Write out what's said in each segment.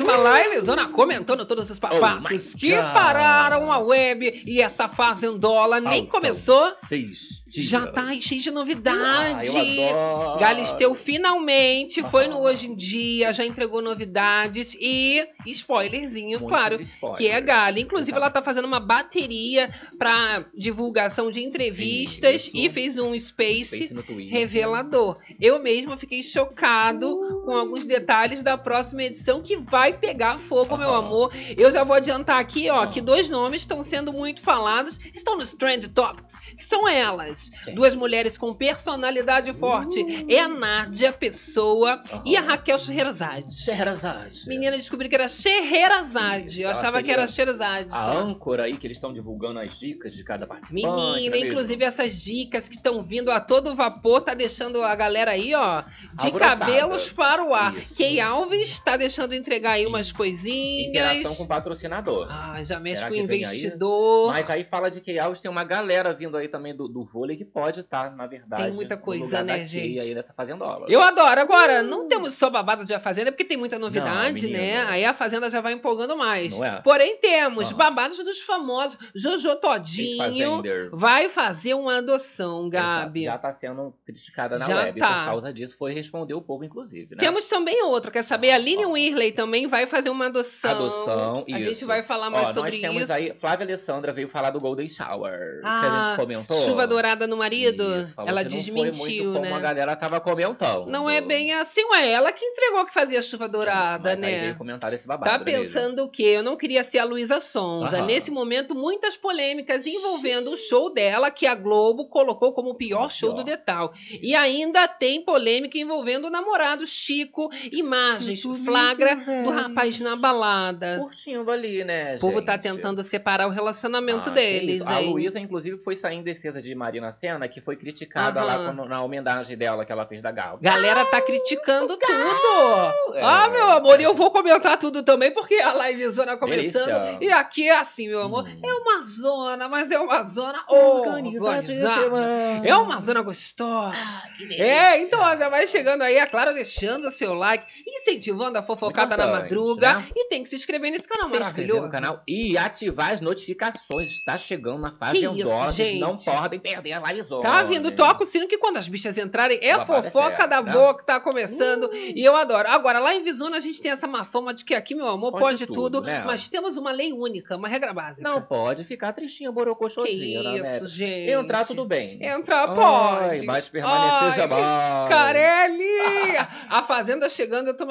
mais uma live, Zona comentando todos os papatos Oh que pararam a web e essa fazendola nem começou. Seis Já tá aí cheio de Ah, novidade. adoro. Galisteu finalmente foi no. Hoje em Dia, já entregou novidades e spoilerzinho, Muitos claro, spoilers. que é Gali. Inclusive, Exato. ela tá fazendo uma bateria pra divulgação de entrevistas Isso. e fez um space Space revelador. Eu mesmo fiquei chocado com alguns detalhes da próxima edição que vai pegar fogo, meu amor. Eu já vou adiantar aqui, ó, que dois nomes estão sendo muito falados, estão nos Trend Topics, que são elas. Quem? Duas mulheres com personalidade forte. É a Nádia Pessoa e a Raquel Scheherazade. Scheherazade. Menina, descobri que era Scheherazade. Eu Ela achava que era Scheherazade. A âncora aí que eles estão divulgando as dicas de cada participante. Menina, é inclusive essas dicas que estão vindo a todo vapor, tá deixando a galera aí, ó, de Alvoroçada. cabelos para o ar. Isso. Key Alves tá deixando entregar aí umas Interação coisinhas. com o patrocinador. Ah, já mexe Será com o vem aí? investidor. Mas aí fala de Key Alves, tem uma galera vindo aí também do, do vôlei que pode estar, na verdade, Tem muita coisa, né, gente? aí nessa fazendola. Eu adoro. Agora, não temos só babado de A Fazenda, porque tem muita novidade, Não, né? Aí a Fazenda já vai empolgando mais. Não é? Porém, temos Aham. babados dos famosos. Jojo Todinho vai fazer uma adoção, Gabi. Já tá sendo criticada na Já web tá. por causa disso. Foi responder o povo, inclusive, né? Temos também outra, quer saber? A Aline. Whirley também vai fazer uma adoção. Adoção, A isso. gente vai falar mais Ó, sobre nós temos isso. aí, Flávia Alessandra veio falar do Golden Shower, que a Ah, gente comentou. Chuva dourada no marido? Isso, ela que não desmentiu, foi muito como né? a galera tava comentando. Não é bem assim, ué. Ela que entregou que fazia chuva dourada, Mas aí né? veio comentar esse babado, Tá né, mesmo? pensando o quê? Eu não queria ser a Luísa Sonza. Aham. Nesse momento, muitas polêmicas envolvendo o show dela, que a Globo colocou como o pior O show pior. do Detal. E ainda tem polêmica envolvendo o namorado Chico. Imagens, Chico flagra do rapaz na balada. Curtindo ali, né, O povo tá gente? tentando separar o relacionamento Ah, deles. A? Luísa, inclusive, foi sair em defesa de Marina Senna, que foi criticada lá Aham. quando- na homenagem dela que ela fez da Gal. Galera tá criticando tudo. É. Ah, meu amor, e eu vou comentar tudo também, porque a livezona começando. Delícia. E aqui é assim, meu amor. Hum. É uma zona, mas é uma zona organizada. É uma zona gostosa. Ah. É, então já vai chegando aí, é claro, deixando o seu like, incentivando a fofocada na madruga. né? E tem que se inscrever nesse canal Se maravilhoso. no canal e ativar as notificações. Está chegando na fase Que isso, gente? Não podem perder a livezona. Tá vindo, toca o sino que quando as bichas entrarem é a Babado é fofoca certo, da né? boa que tá começando. E eu adoro. Agora, lá em Visona a gente tem essa má fama de que aqui, meu amor, pode, Pode tudo, tudo, né? mas temos uma lei única, uma regra básica. Não pode ficar tristinha, que borocochosinha, isso, né? gente. Entrar tudo bem. Entrar Ai, pode. mas permanecer Ai, jamais. Carelli! A fazenda chegando, eu tô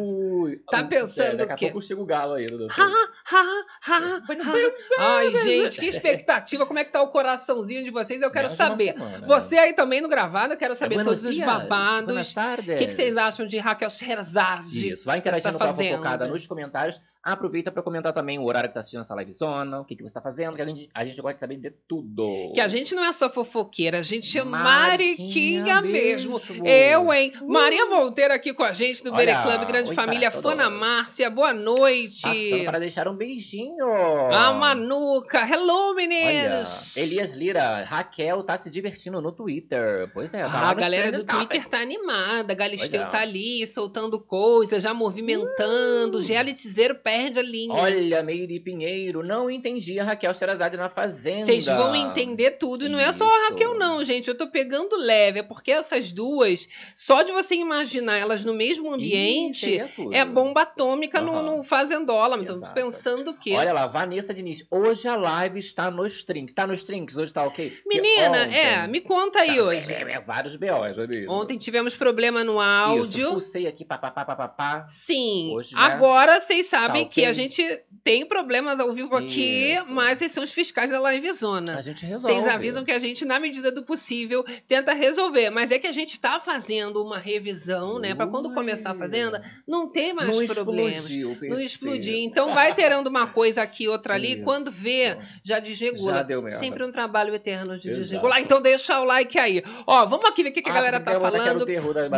Ui. Tá pensando Daqui a o quê? pouco chega o galo aí, Dudu. Ha, ha, ha, ha. Ai, gente, que expectativa. Como é que tá o coraçãozinho de vocês? Eu quero saber. semana, Você aí também no gravado, eu quero saber Buenos todos os dias, babados. Buenas tardes. O que, que vocês acham de Raquel Scheherazade? Isso, vai interagindo com a fofocada nos comentários. Aproveita pra comentar também o horário que tá assistindo essa livezona, o que, que você tá fazendo, que a gente, a gente gosta de saber de tudo. Que a gente não é só fofoqueira, a gente é Mariquinha mariquinha mesmo. mesmo. Eu, hein? Maria Monteiro aqui com a gente do Bere Club, grande oi, família. para Fana. Márcia, boa noite. Passando para deixar um beijinho. A Manuca, hello Olha, meninos. Elias Lira, Raquel tá se divertindo no Twitter. Pois é, tá Ah, a galera do Twitter Topics. tá animada. Galisteu é. tá ali, soltando coisas, já movimentando. Uh. Realityzeiro perde a linha. Olha, Meire Pinheiro, não entendi a Raquel Sherazade na Fazenda. Vocês vão entender tudo. E não é só a. Raquel, não, gente. Eu tô pegando leve. É porque essas duas, só de você imaginar elas no mesmo ambiente, é bomba atômica no, Aham. no Fazendola. Então, pensando o quê? Olha lá, Vanessa Diniz, hoje a live está nos trinks. Tá nos trinks? Hoje tá ok? Menina, ontem- é, me conta aí Tá, hoje. É, é, é, vários BOs, amigo. Ontem tivemos problema no áudio. Isso, pulsei aqui, papapá, papapá. Sim. Hoje, né? Agora vocês sabem Tá que a gente tem problemas ao vivo aqui, Isso. mas esses são os fiscais da Livezona. A gente resolve. Vocês avisam que a gente, na medida do possível, tenta resolver. Mas é que a gente tá fazendo uma revisão, né? Pra quando começar a fazenda, não ter mais Não problemas. explodiu, Não explodir. Então vai terando uma coisa aqui, outra ali. Isso. Quando vê, já desregula. Já deu merda. Sempre um trabalho eterno de Exato. desregular. Então deixa o like aí. Ó, vamos aqui ver o que, que a Ah, galera você tá falando.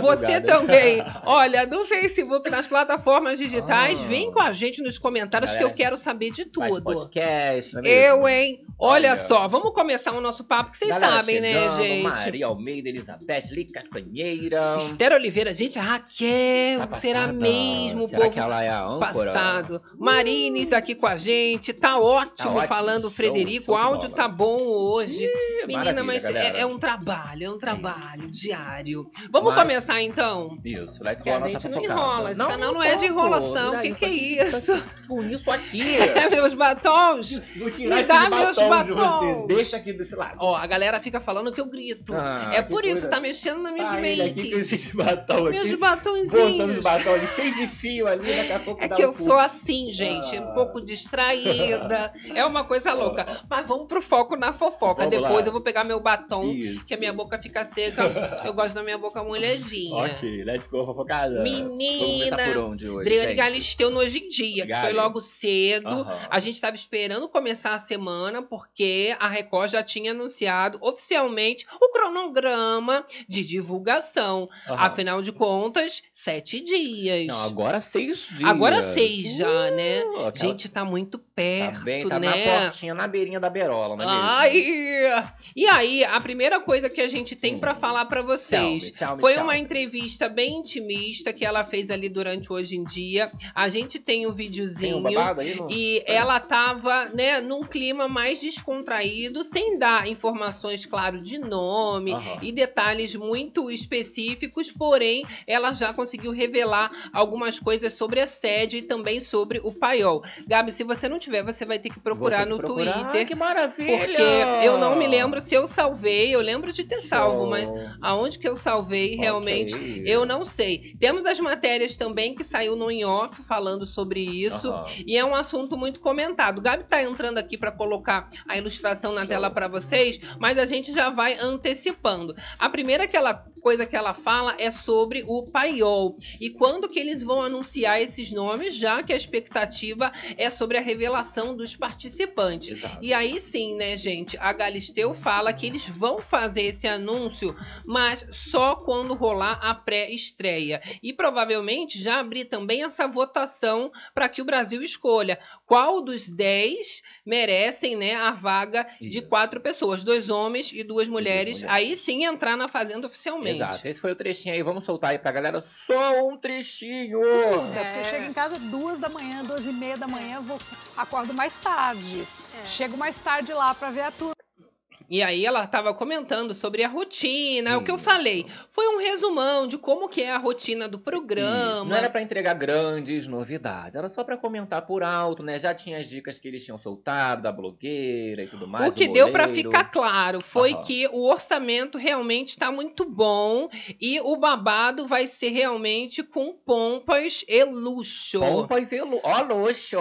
Você também. Olha, no Facebook, nas plataformas digitais, Ah. vem com a gente gente nos comentários que Galera, eu quero saber de tudo. podcast, não é mesmo? Eu, hein? Olha, Olha. só, vamos começar o nosso papo, que vocês Galera sabem, né, chegando, gente? Maria Almeida, Elizabeth, Li Castanheira. Esther Oliveira, gente, a Raquel, Tá será mesmo, o Será povo que ela é a âncora? passado. Marines aqui com a gente, tá ótimo, ótimo, falando Frederico, o áudio bola. tá bom hoje. Menina, maravilha, mas é, é um trabalho, é um trabalho diário. Vamos Mas- começar então? Isso, let's Que go a a gente não enrola, esse canal não é de enrolação, que que é isso? Com isso aqui. É meus batons? Vou Me tirar esse dá meus de batons. você. Deixa aqui desse lado. Ó, a galera fica falando que eu grito. Ah, é por isso, coisa. tá mexendo nas minhas Tá ele aqui com esses batom Meus aqui. batonzinhos. Botando os batom ali, cheio de fio ali, daqui a pouco É dá que um eu sou assim, gente, um Ah. pouco distraída. É uma coisa louca. Mas vamos pro foco na fofoca. Vamos Depois lá. eu vou pegar meu batom, Isso. que a minha boca fica seca. Eu gosto da minha boca molhadinha. Ok, let's go, fofocada. Menina, Vamos por onde hoje, Adriane gente? Galisteu no Hoje em Dia, que foi logo cedo. Aham. A gente estava esperando começar a semana, porque a Record já tinha anunciado oficialmente o cronograma de divulgação. Aham. Afinal de contas, sete dias. Não, agora seis dias. Agora seis já, né? Uh, aquela- Gente, tá muito tá perto, bem, tá né? na portinha, na beirinha da berola, não é? Ai! E aí, a primeira coisa que a gente tem pra falar pra vocês Tchau, tchau, foi tchau. uma entrevista bem intimista que ela fez ali durante Hoje em Dia. A gente tem o videozinho. um? No... E ela tava, né, num clima mais descontraído, sem dar informações, claro, de nome Aham. e detalhes muito específicos, porém, ela já conseguiu revelar algumas coisas sobre a sede e também sobre o paiol. Gabi, se você não tiver, você vai ter que procurar ter no que procurar. Twitter. Ai, que maravilha! Porque eu não me lembro se eu salvei, eu lembro de ter salvo, Show. mas aonde que eu salvei realmente Ok. eu não sei. Temos as matérias também que saiu no In Off falando sobre isso. Aham. E é um assunto muito comentado. O Gabi tá entrando aqui para colocar a ilustração na Show. tela para vocês, mas a gente já vai antecipando. A primeira aquela coisa que ela fala é sobre o paiol. E quando que eles vão anunciar esses nomes, já que a expectativa é sobre a revelação dos participantes. Exato. E aí sim, né, gente? A Galisteu fala que eles vão fazer esse anúncio, mas só quando rolar a pré-estreia. E provavelmente já abrir também essa votação para que o Brasil escolha qual dos 10 merecem, né, a vaga de Isso. quatro pessoas, dois homens e duas mulheres. mulheres. Aí sim entrar na fazenda oficialmente. Exato, esse foi o trechinho aí, vamos soltar aí pra galera só um trechinho! É, porque eu chego em casa duas da manhã, duas e meia da manhã, vou acordo mais tarde. Chego mais tarde lá pra ver a turma. E aí ela estava comentando sobre a rotina, é o que eu Isso. falei. Foi um resumão de como que é a rotina do Isso, programa. Não era pra entregar grandes novidades, era só pra comentar por alto, né? Já tinha as dicas que eles tinham soltado da blogueira e tudo mais. O que do deu para ficar claro foi Aham. que o orçamento realmente está muito bom e o babado vai ser realmente com pompas e luxo. Pompas e lu... Ó, luxo!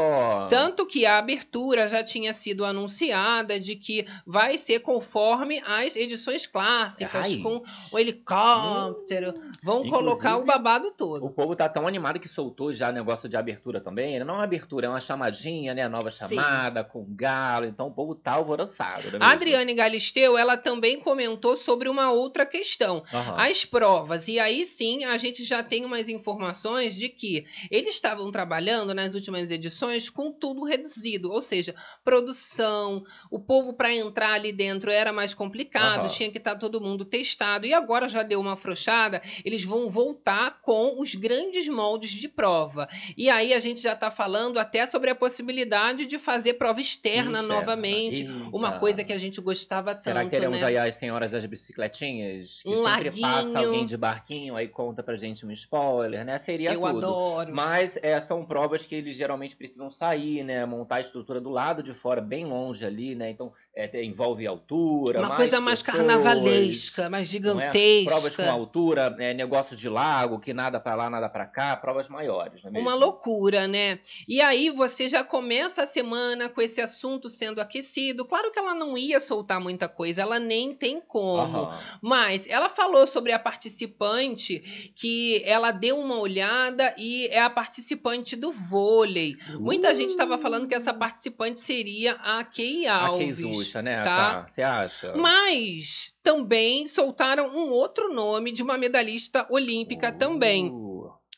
Tanto que a abertura já tinha sido anunciada de que vai ser conforme as edições clássicas, Raiz. com o helicóptero. Vão Inclusive, colocar o babado O todo. povo tá tão animado que soltou já negócio de abertura também. né? Não é uma abertura, é uma chamadinha, né? Nova Sim. chamada, com galo. Então o povo tá alvoroçado. Né, A Adriane Galisteu, ela também comentou sobre uma outra questão. Aham. as provas. E aí sim a gente já tem umas informações de que eles estavam trabalhando nas últimas edições com tudo reduzido, ou seja, produção, o povo para entrar ali dentro era mais complicado, Aham. tinha que estar todo mundo testado. E agora já deu uma afrouxada, eles vão voltar com os grandes moldes de prova. E aí a gente já está falando até sobre a possibilidade de fazer prova externa Ixi, novamente, uma coisa que a gente gostava Será tanto, que teremos né? aí as senhoras das bicicletinhas? Que Um sempre passa laguinho. alguém de barquinho, aí conta pra gente um spoiler, né? Seria Eu tudo. adoro. Mas é, são provas que eles geralmente precisam sair, né? Montar a estrutura do lado de fora, bem longe ali, né? Então é, envolve altura. Uma mais coisa mais pessoas, carnavalesca, mais é? gigantesca. Provas com altura, é, negócio de lago, que nada pra lá, nada pra cá, provas maiores, não é mesmo? Uma loucura, né? E aí você já começa a semana com esse assunto sendo aquecido. Claro que ela não ia soltar muita coisa, ela nem tem como. Aham. Mas ela falou sobre a participante que ela deu uma olhada e é a participante do vôlei. Muita gente estava falando que essa participante seria a Kei A Né? tá? Tá. Você acha? Mas também soltaram um outro nome de uma medalhista olímpica também.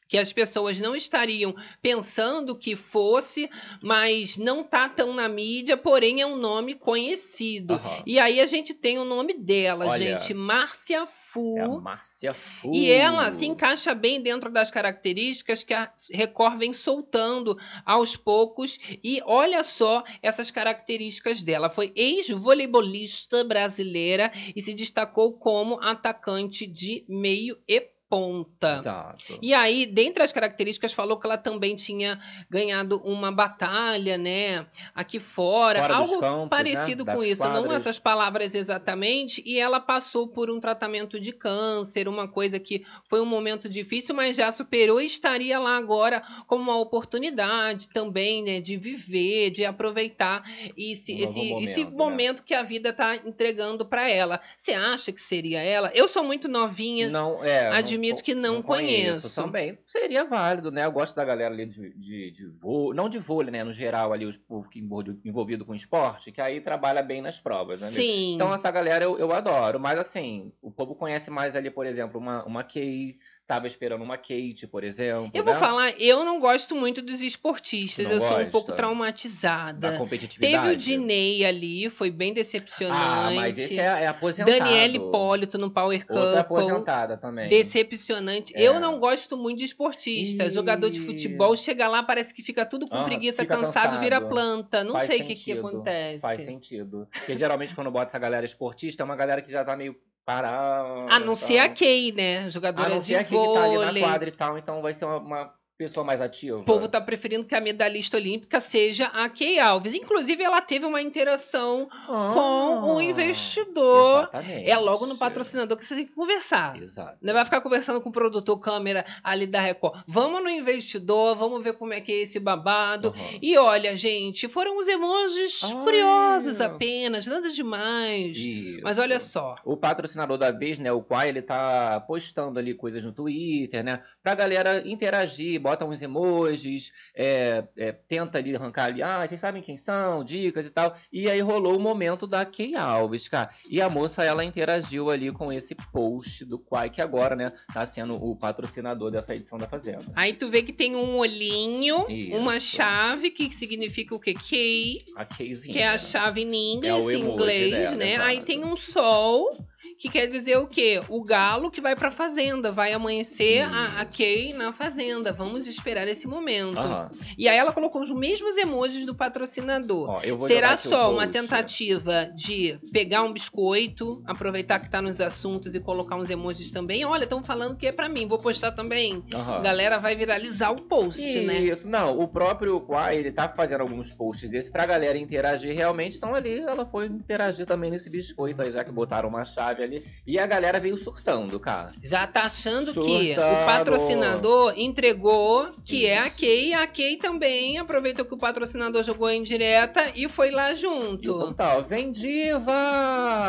Que as pessoas não estariam pensando que fosse, mas não tá tão na mídia, porém é um nome conhecido. Aham. E aí a gente tem o nome dela, Olha, gente, Márcia Fu. É Márcia Fu. E ela se encaixa bem dentro das características que a Record vem soltando aos poucos. E olha só essas características dela. Foi ex-voleibolista brasileira e se destacou como atacante de meio e ponta. Exato. E aí, dentre as características, falou que ela também tinha ganhado uma batalha, né? Aqui fora. Fora algo campos, parecido né, com isso. Não quadras. essas palavras exatamente. E ela passou por um tratamento de câncer, uma coisa que foi um momento difícil, mas já superou e estaria lá agora como uma oportunidade também, né? De viver, de aproveitar esse, Um esse, esse momento, né? momento que a vida tá entregando para ela. Você acha que seria ela? Eu sou muito novinha. Não, é, não Admito que não conheço. Também seria válido, né? Eu gosto da galera ali de, de, de vôlei, não de vôlei, né? No geral, ali, os povo que envolvido, com esporte, que aí trabalha bem nas provas, né? Sim. Então, essa galera eu, eu adoro. Mas, assim, o povo conhece mais ali, por exemplo, uma, uma Kay. Tava esperando uma Kate, por exemplo. Eu vou né? falar, eu não gosto muito dos esportistas, Não eu sou um gosta? pouco Da traumatizada. competitividade. Teve o Diney ali, foi bem decepcionante. Ah, mas esse é, é aposentado. Daniela Hipólito no Power Outra Couple. aposentada também. Decepcionante. É. Eu não gosto muito de esportista. Ih. Jogador de futebol chega lá, parece que fica tudo com Ah, preguiça, fica cansado, vira cansado. planta. Não Faz sei o que, que acontece. Faz sentido. Porque geralmente quando bota essa galera esportista, é uma galera que já tá meio parada. A não ser a Kay, né? A Jogadora não de ser a que tá ali na vôlei. quadra e tal, então vai ser uma, uma pessoa mais ativa. O povo tá preferindo que a medalhista olímpica seja a Kay Alves. Inclusive, ela teve uma interação com o investidor. Ah, Exatamente. É logo no patrocinador que você tem que conversar. Exato. Não vai ficar conversando com o produtor câmera ali da Record. Vamos no investidor, vamos ver como é que é esse babado. Uhum. E olha, gente, foram os emojis Ai. curiosos apenas, nada demais. Isso. Mas olha só. O patrocinador da vez, né, o Quai, ele tá postando ali coisas no Twitter, né, pra galera interagir, bota uns emojis, é, é, tenta ali arrancar ali, ah, vocês sabem quem são, dicas e tal. E aí rolou o momento da Kay Alves, cara. E a moça, ela interagiu ali com esse post do Quai, que agora, né, tá sendo o patrocinador dessa edição da Fazenda. Aí tu vê que tem um olhinho, Isso. uma chave, que significa o quê? Kay, A Kayzinha. que é a chave em É o inglês, em emoji inglês, dela, né? exato. Aí tem um sol, que quer dizer o quê? O galo que vai pra fazenda, vai amanhecer a, a Isso. Kay na fazenda. Vamos esperar esse momento. Aham. E aí ela colocou os mesmos emojis do patrocinador. Ó, eu vou jogar Será só uma tentativa de pegar um biscoito, aproveitar que tá nos assuntos e colocar uns emojis também? Olha, estão falando que é pra mim, vou postar também. Aham. Galera vai viralizar o post, né? Isso, não, o próprio Quai, ele tá fazendo alguns posts desses pra galera interagir realmente, então ali ela foi interagir também nesse biscoito aí, já que botaram uma chave ali, e a galera veio surtando, cara. Já tá achando que o Surtado. patrocinador entregou que é a Isso. Kay. A Kay também aproveitou que o patrocinador jogou em direta e foi lá junto. vem diva!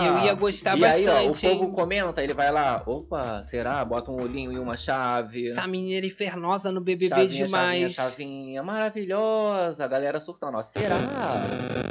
Eu ia gostar e aí, ó, o bastante. povo hein? comenta, ele vai lá, opa, será? Bota um olhinho e uma chave. Essa menina infernosa no BBB chavinha, demais. Chavinha, chavinha, maravilhosa, a galera surtando, ó, será?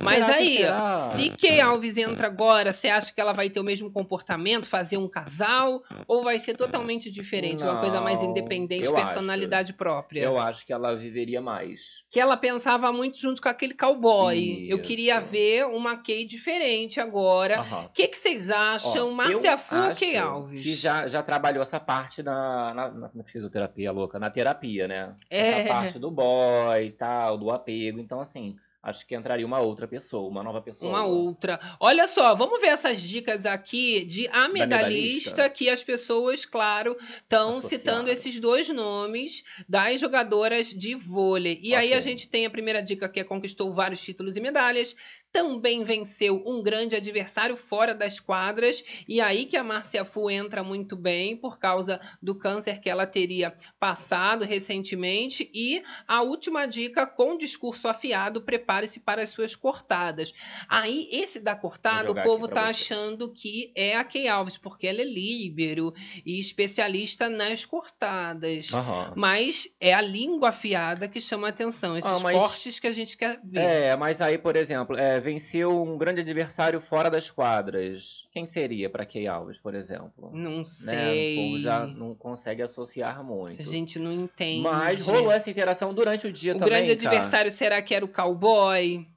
Mas Será aí, será? se Kay Alves entra agora, você acha que ela vai ter o mesmo comportamento, fazer um casal? Ou vai ser totalmente diferente? uma coisa mais Não, independente, eu personalidade própria? Eu acho que ela viveria mais. Que ela pensava muito junto com aquele cowboy. Eu Isso. queria ver uma Kay diferente agora. O que, que vocês acham? Ó, Márcia eu Fu ou Kay acho Alves? Que já, já trabalhou essa parte na, na, na fisioterapia louca, na terapia, né? É. Essa parte do boy e tal, do apego. Então, assim, acho que entraria uma outra pessoa, uma nova pessoa. Uma outra. Olha só, vamos ver essas dicas aqui de a medalhista, medalhista. que as pessoas, claro, estão citando esses dois nomes das jogadoras de vôlei. E aí Ok. a gente tem a primeira dica que é conquistou vários títulos e medalhas. Também venceu um grande adversário fora das quadras. E aí que a Márcia Fu entra muito bem por causa do câncer que ela teria passado recentemente. E a última dica, com discurso afiado, prepare-se para as suas cortadas. Aí, esse da cortada, o povo tá vocês. achando que é a Kay Alves, porque ela é líbero e especialista nas cortadas. Aham. Mas é a língua afiada que chama a atenção, esses Ah, mas- cortes que a gente quer ver. É, mas aí, por exemplo, é, venceu um grande adversário fora das quadras. Quem seria para Key Alves, por exemplo? Não Né? sei. O povo já não consegue associar muito. A gente não entende. Mas rolou essa interação durante o dia O também. grande cara. adversário será que era o cowboy?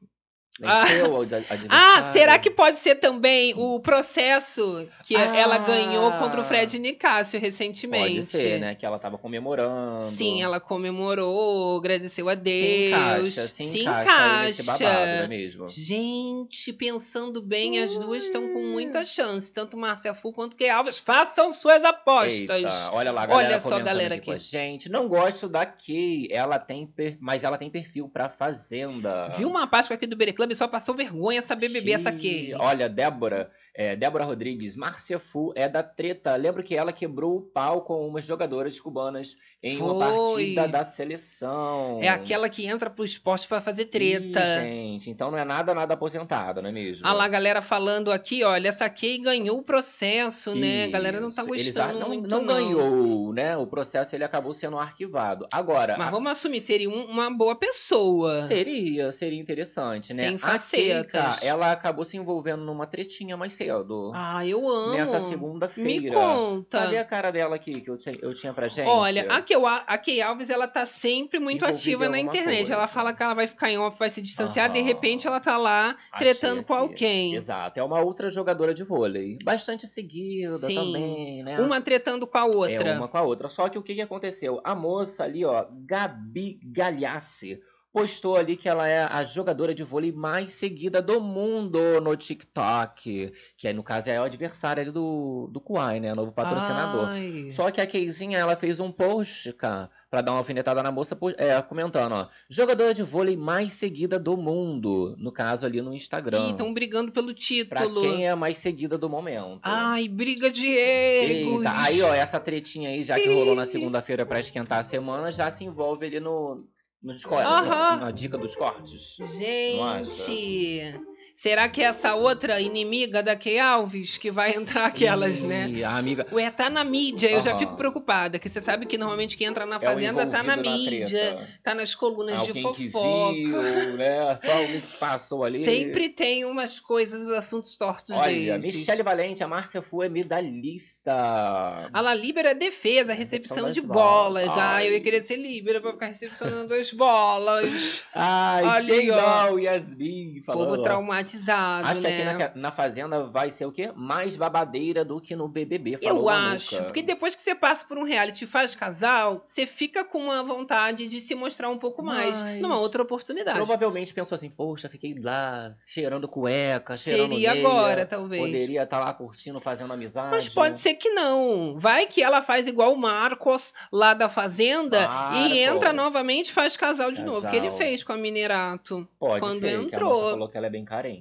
Adversário. Ah, será que pode ser também o processo que Ah. ela ganhou contra o Fred Nicásio recentemente? Pode ser, né? Que ela tava comemorando. Sim, ela comemorou, agradeceu a se Deus. encaixa, se, encaixa, aí nesse babado, não é mesmo? Gente, pensando bem, as duas estão com muita chance. Tanto Márcia Fu quanto que Alves. Façam suas apostas. Eita, olha lá, galera Olha só a galera aqui aqui. gente. Não gosto da Kay, ela tem per... mas ela tem perfil pra Fazenda. Viu uma Páscoa aqui do Bere Só passou vergonha essa BBB, essa. Kay. Olha, Débora, é, Débora Rodrigues, Márcia Fu é da treta. Lembro que ela quebrou o pau com umas jogadoras cubanas em uma Foi. partida da seleção. É aquela que entra pro esporte pra fazer Ih, treta. gente, então não é nada, nada aposentada, não é mesmo? Ah lá, a galera falando aqui, olha, essa Kay ganhou o processo, né? A galera não tá. Eles gostando a- não, muito, não ganhou, né? O processo ele acabou sendo arquivado. Agora, Mas a- vamos assumir, seria um- uma boa pessoa. seria, seria interessante, né? Tem A facetas. Keika, ela acabou se envolvendo numa tretinha mais cedo. Ah, eu amo. nessa Me segunda-feira. conta. Cadê a cara dela aqui que eu tinha, eu tinha pra gente? Olha, a Kay Alves, ela tá sempre muito Envolvida ativa na internet. coisa. Ela fala que ela vai ficar em off, vai se distanciar, de Aham. repente ela tá lá Achei tretando com aqui. alguém. Exato, é uma outra jogadora de vôlei. Bastante seguida Sim. também, né? Uma tretando com a outra. É uma com a outra. Só que o que, que aconteceu? A moça ali, ó, Gabi Galhace, postou ali que ela é a jogadora de vôlei mais seguida do mundo no TikTok. Que aí, no caso, é a adversária ali do, do Kuai, né? Novo patrocinador. Ai. Só que a Keizinha, ela fez um post, cara, pra dar uma alfinetada na moça, é, comentando, ó. Jogadora de vôlei mais seguida do mundo. No caso, ali no Instagram. Ih, estão brigando pelo Pra título. quem é a mais seguida do momento. Ai, briga de egos. Eita, aí ó, essa tretinha aí, já que rolou na segunda-feira pra esquentar a semana, já se envolve ali no, nos cortes, Aham. na dica dos cortes. Gente, será que é essa outra inimiga da Kay Alves que vai entrar aquelas, né? A amiga. Ué, tá na mídia, eu já fico preocupada, que você sabe que normalmente quem entra na é fazenda tá na mídia, treta. tá nas colunas de Alguém que fofoca. viu, né? Só alguém que passou ali. Sempre tem umas coisas, assuntos tortos Olha, desses. Michele Valente, a Márcia Fu é medalhista. A La Libera é defesa, recepção Recepção de bolas. bolas. Ah, eu ia Ai. querer ser Libera pra ficar recepcionando as bolas. Ai, Ali, quem ó. Yasmin falando. Povo ó. Traumatizado, Acho que né? aqui na, na Fazenda vai ser o quê? Mais babadeira do que no BBB. falou Eu acho, porque depois que você passa por um reality e faz casal, você fica com uma vontade de se mostrar um pouco mais Mas- numa outra oportunidade. Provavelmente pensou assim, poxa, fiquei lá cheirando cueca, cheirando Seria agora, talvez. Poderia estar lá curtindo, fazendo amizade. Mas pode ser que não. Vai que ela faz igual o Marcos lá da Fazenda Marcos. e entra novamente e faz casal de novo. Que ele Casal. fez com a Minerato. Pode quando ser, que a entrou. falou que ela é bem carente,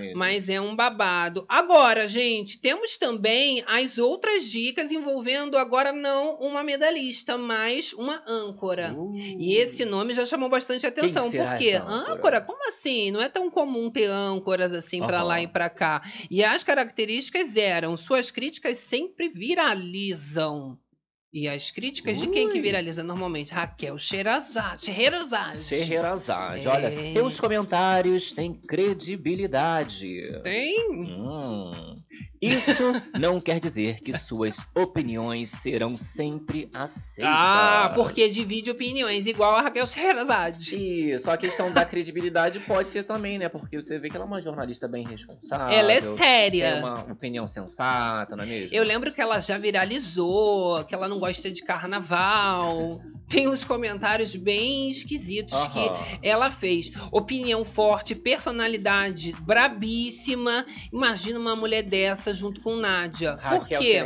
é? Mas é um babado. Agora, gente, temos também as outras dicas envolvendo agora não uma medalhista, mas uma âncora. Uh, E esse nome já chamou bastante atenção. Por quê? âncora? Âncora? Como assim? Não é tão comum ter âncoras assim pra Aham. lá e pra cá. E as características eram: suas críticas sempre viralizam. E as críticas de quem que Ui. viraliza normalmente? Raquel Sherazade. Sherazade. Serrerazade. É. Olha, seus comentários têm credibilidade. Tem? Hum. Isso não quer dizer que suas opiniões serão sempre aceitas. Ah, porque divide opiniões, igual a Raquel Sherazade. Isso, a questão da credibilidade pode ser também, né? Porque você vê que ela é uma jornalista bem responsável. Ela é Tem séria. uma opinião sensata, não é mesmo? Eu lembro que ela já viralizou, que ela não gosta de carnaval. Tem uns comentários bem esquisitos que ela fez. Opinião forte, personalidade brabíssima. Imagina uma mulher dessa junto com Nádia. Por Raquel quê?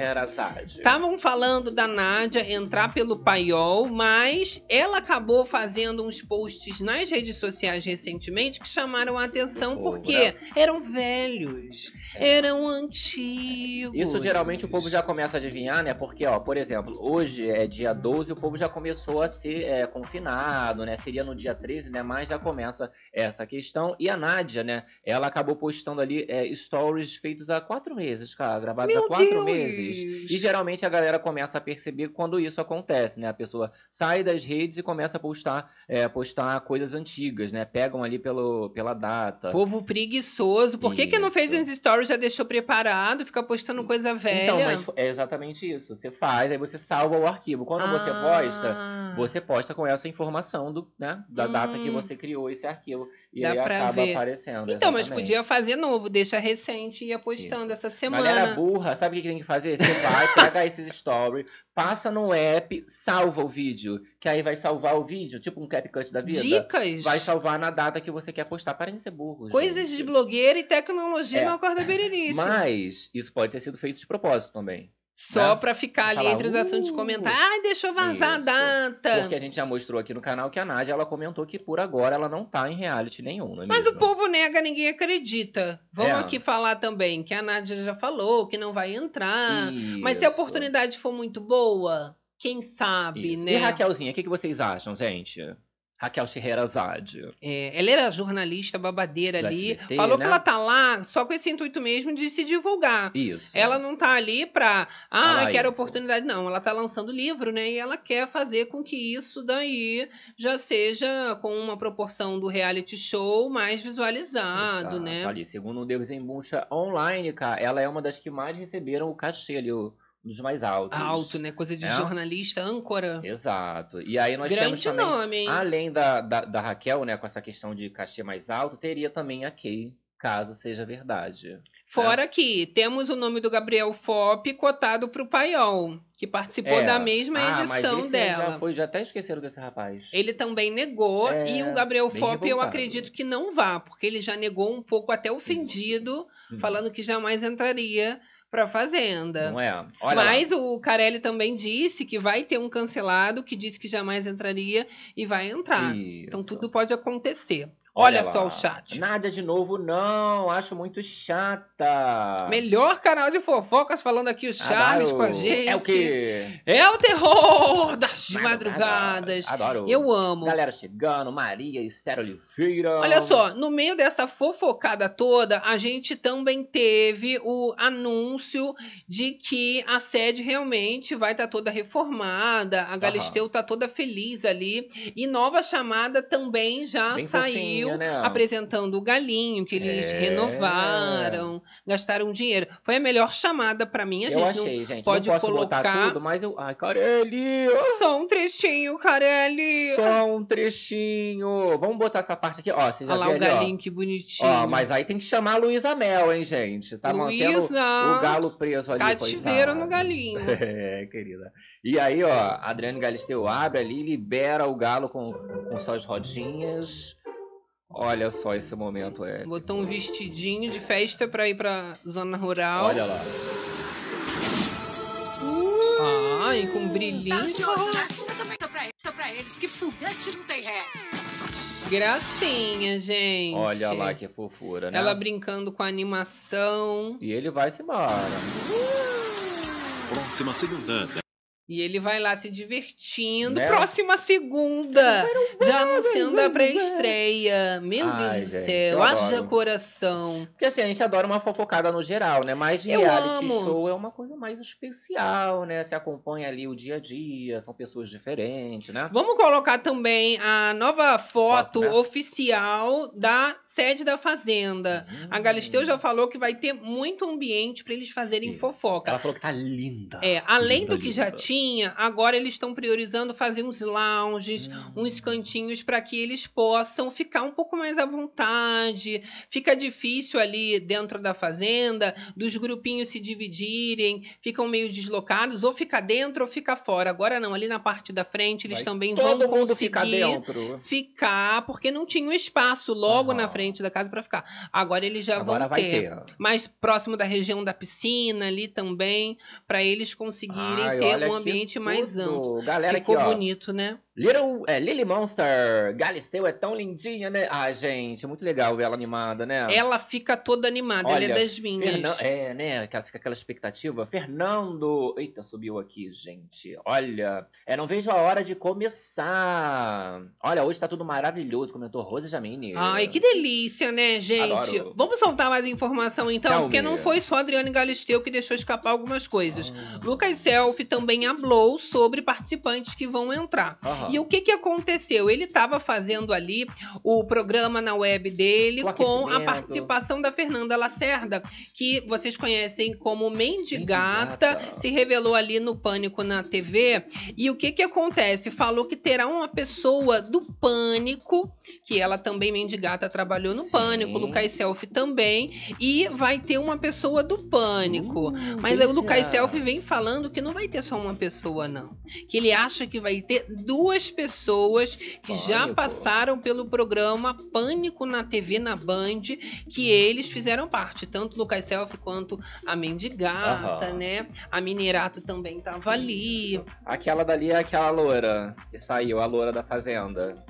Estavam falando da Nádia entrar pelo paiol, mas ela acabou fazendo uns posts nas redes sociais recentemente que chamaram a atenção porque eram velhos, eram antigos. Isso geralmente o povo já começa a adivinhar, né? Porque, ó, por exemplo, hoje é dia 12, o povo já começou a ser é, confinado, né? Seria no dia 13, né? Mas já começa essa questão. E a Nádia, né? Ela acabou postando ali é, stories feitos há quatro meses, cara. Gravados Meu há quatro Deus! meses. E geralmente a galera começa a perceber quando isso acontece, né? A pessoa sai das redes e começa a postar, é, postar coisas antigas, né? Pegam ali pelo, pela data. Povo preguiçoso. Por que, que não fez uns stories, já deixou preparado, fica postando coisa velha? Então, mas é exatamente isso. Você faz, aí você salva o arquivo. Quando você posta, Ah, você posta com essa informação do, né, da data que Hum. você criou esse arquivo. E Dá aí acaba ver. aparecendo. Então, mas exatamente. podia fazer novo, deixa recente e ia postando essa semana. Galera burra, sabe o que tem que fazer? Você vai, pega esses stories, passa no app, salva o vídeo. Que aí vai salvar o vídeo, tipo um CapCut da vida. Dicas. Vai salvar na data que você quer postar. Parem de ser burros. Coisas gente. de blogueira e tecnologia É. não acorda berenice. Mas isso pode ter sido feito de propósito também. Só né? pra ficar ali entre os assuntos "Uh, comentar. Ai, deixou vazar a isso. data. Porque a gente já mostrou aqui no canal que a Nádia, ela comentou que por agora ela não tá em reality nenhum, é Mas mesmo? o povo nega, ninguém acredita. Vamos É. aqui falar também que a Nádia já falou que não vai entrar. Mas se a Isso. oportunidade for muito boa, quem sabe, Isso. né? E Raquelzinha, o que, que vocês acham, gente? Raquel Scheherazade. É, ela era jornalista babadeira Do ali. SBT, falou né? que ela tá lá só com esse intuito mesmo de se divulgar. Isso. Ela não tá ali pra, ah, Fala quero oportunidade. Não, ela tá lançando livro, né? E ela quer fazer com que isso daí já seja com uma proporção do reality show mais visualizado, Exato, né? Ali, segundo o Deus em Buncha Online, cara, ela é uma das que mais receberam o cachê ali, o- dos mais altos. Alto, né? Coisa de É? jornalista, âncora. Exato. E aí nós temos Grande também, nome, hein? além da, da, da Raquel, né, com essa questão de cachê mais alto, teria também a Kay, caso seja verdade. Fora que temos o nome do Gabriel Fop cotado pro Paiol, que participou É. da mesma ah, mas edição esse dela. Já, foi, já até esqueceram desse rapaz. Ele também negou, É, e o Gabriel Fop eu revoltado. acredito que não vá, porque ele já negou um pouco até ofendido, Hum, falando que jamais entraria pra Fazenda. Não é? Olha lá. Mas o Carelli também disse que vai ter um cancelado que disse que jamais entraria e vai entrar. Então Isso. tudo pode acontecer. Olha, lá. só o chat. Nádia de novo, não. Acho muito chata. Melhor canal de fofocas falando aqui os charmes Adoro. com a gente. É o quê? É o terror das madrugadas. Adoro. Eu amo. Galera chegando, Maria, Esther Oliveira. Olha só, no meio dessa fofocada toda, a gente também teve o anúncio de que a sede realmente vai estar toda reformada, a Galisteu tá toda feliz ali, e nova chamada também já Bem saiu, fofinha, né? apresentando o galinho, que eles É. renovaram, gastaram dinheiro. Foi a melhor chamada pra mim, a Eu gente achei, gente. pode não posso botar colocar- tudo, mas eu... Ai, Carelli! não... Só um trechinho, Carelli! Só um trechinho. Vamos botar essa parte aqui. Ó, você já Olha lá o ali, ó. galinho, que bonitinho. Ó, mas aí tem que chamar a Luísa Mel, hein, gente? Tá mantendo Luísa, o galo preso ali, Cativeiro coitado. no galinho. É, querida. E aí, ó, a Adriane Galisteu abre ali, libera o galo com, com suas rodinhas. Olha só esse momento, é. Botou um vestidinho de festa pra ir pra zona rural. Olha lá. Ai, com Tá brilhinho. ansioso, né? Eu também tô pra, tô pra eles que foguete não tem ré. Gracinha, gente. Olha lá que fofura, né? Ela brincando com a animação. E ele vai se embora. Próxima segunda. E ele vai lá se divertindo. Né? Próxima segunda. Já anunciando a pré-estreia. Meu Ai, Deus do céu. Haja coração. Porque assim, a gente adora uma fofocada no geral, né? Mas Eu reality amo. show é uma coisa mais especial, né? Se acompanha ali o dia a dia, são pessoas diferentes, né? Vamos colocar também a nova foto Foto, né? oficial da sede da Fazenda. A Galisteu Hum. já falou que vai ter muito ambiente para eles fazerem Isso. fofoca. Ela falou que tá linda. É, além Linda, do que já linda. Tinha, agora eles estão priorizando fazer uns lounges, Hum. uns cantinhos para que eles possam ficar um pouco mais à vontade. Fica difícil ali dentro da fazenda dos grupinhos se dividirem, ficam meio deslocados, ou fica dentro ou fica fora. Agora não, ali na parte da frente eles Vai também vão conseguir fica dentro. ficar, porque não tinha um espaço logo Aham. na frente da casa para ficar. Agora eles já Agora vão vai ter. ter. Mais próximo da região da piscina ali também, para eles conseguirem Ai, ter um que ambiente mais amplo. Galera Ficou aqui, ó. bonito, né? Little, é, Lily Monster, Galisteu é tão lindinha, né? Ah, gente, muito legal ver ela animada, né? Ela fica toda animada, ela é Olha, das minhas. Fernan- É, né? Ela fica aquela expectativa. Fernando. Eita, subiu aqui, gente. Olha. É, não vejo a hora de começar. Olha, hoje tá tudo maravilhoso, comentou Rosa Jamini. Ai, que delícia, né, gente? Adoro. Vamos soltar mais informação então, Tell porque não foi só Adriane Galisteu que deixou escapar algumas coisas. Ah. Lucas Selfie também sobre participantes que vão entrar. Aham. E o que que aconteceu? Ele estava fazendo ali o programa na web dele O com a participação da Fernanda Lacerda, que vocês conhecem como Mendigata, Mendigata. se revelou ali no Pânico na TV. E o que que acontece? Falou que terá uma pessoa do Pânico, que ela também, Mendigata, trabalhou no Sim. Pânico, Lucas Selfie também, e vai ter uma pessoa do Pânico. Uh, Mas o Lucas? Selfie vem falando que não vai ter só uma pessoa, não. Que ele acha que vai ter duas pessoas que já Pânico. passaram pelo programa Pânico na TV, na Band, que eles fizeram parte. Tanto Lucas Selfie quanto a Mendigata, Aham. né? A Minerato também tava ali. Aquela dali é aquela loura que saiu, a loura da fazenda.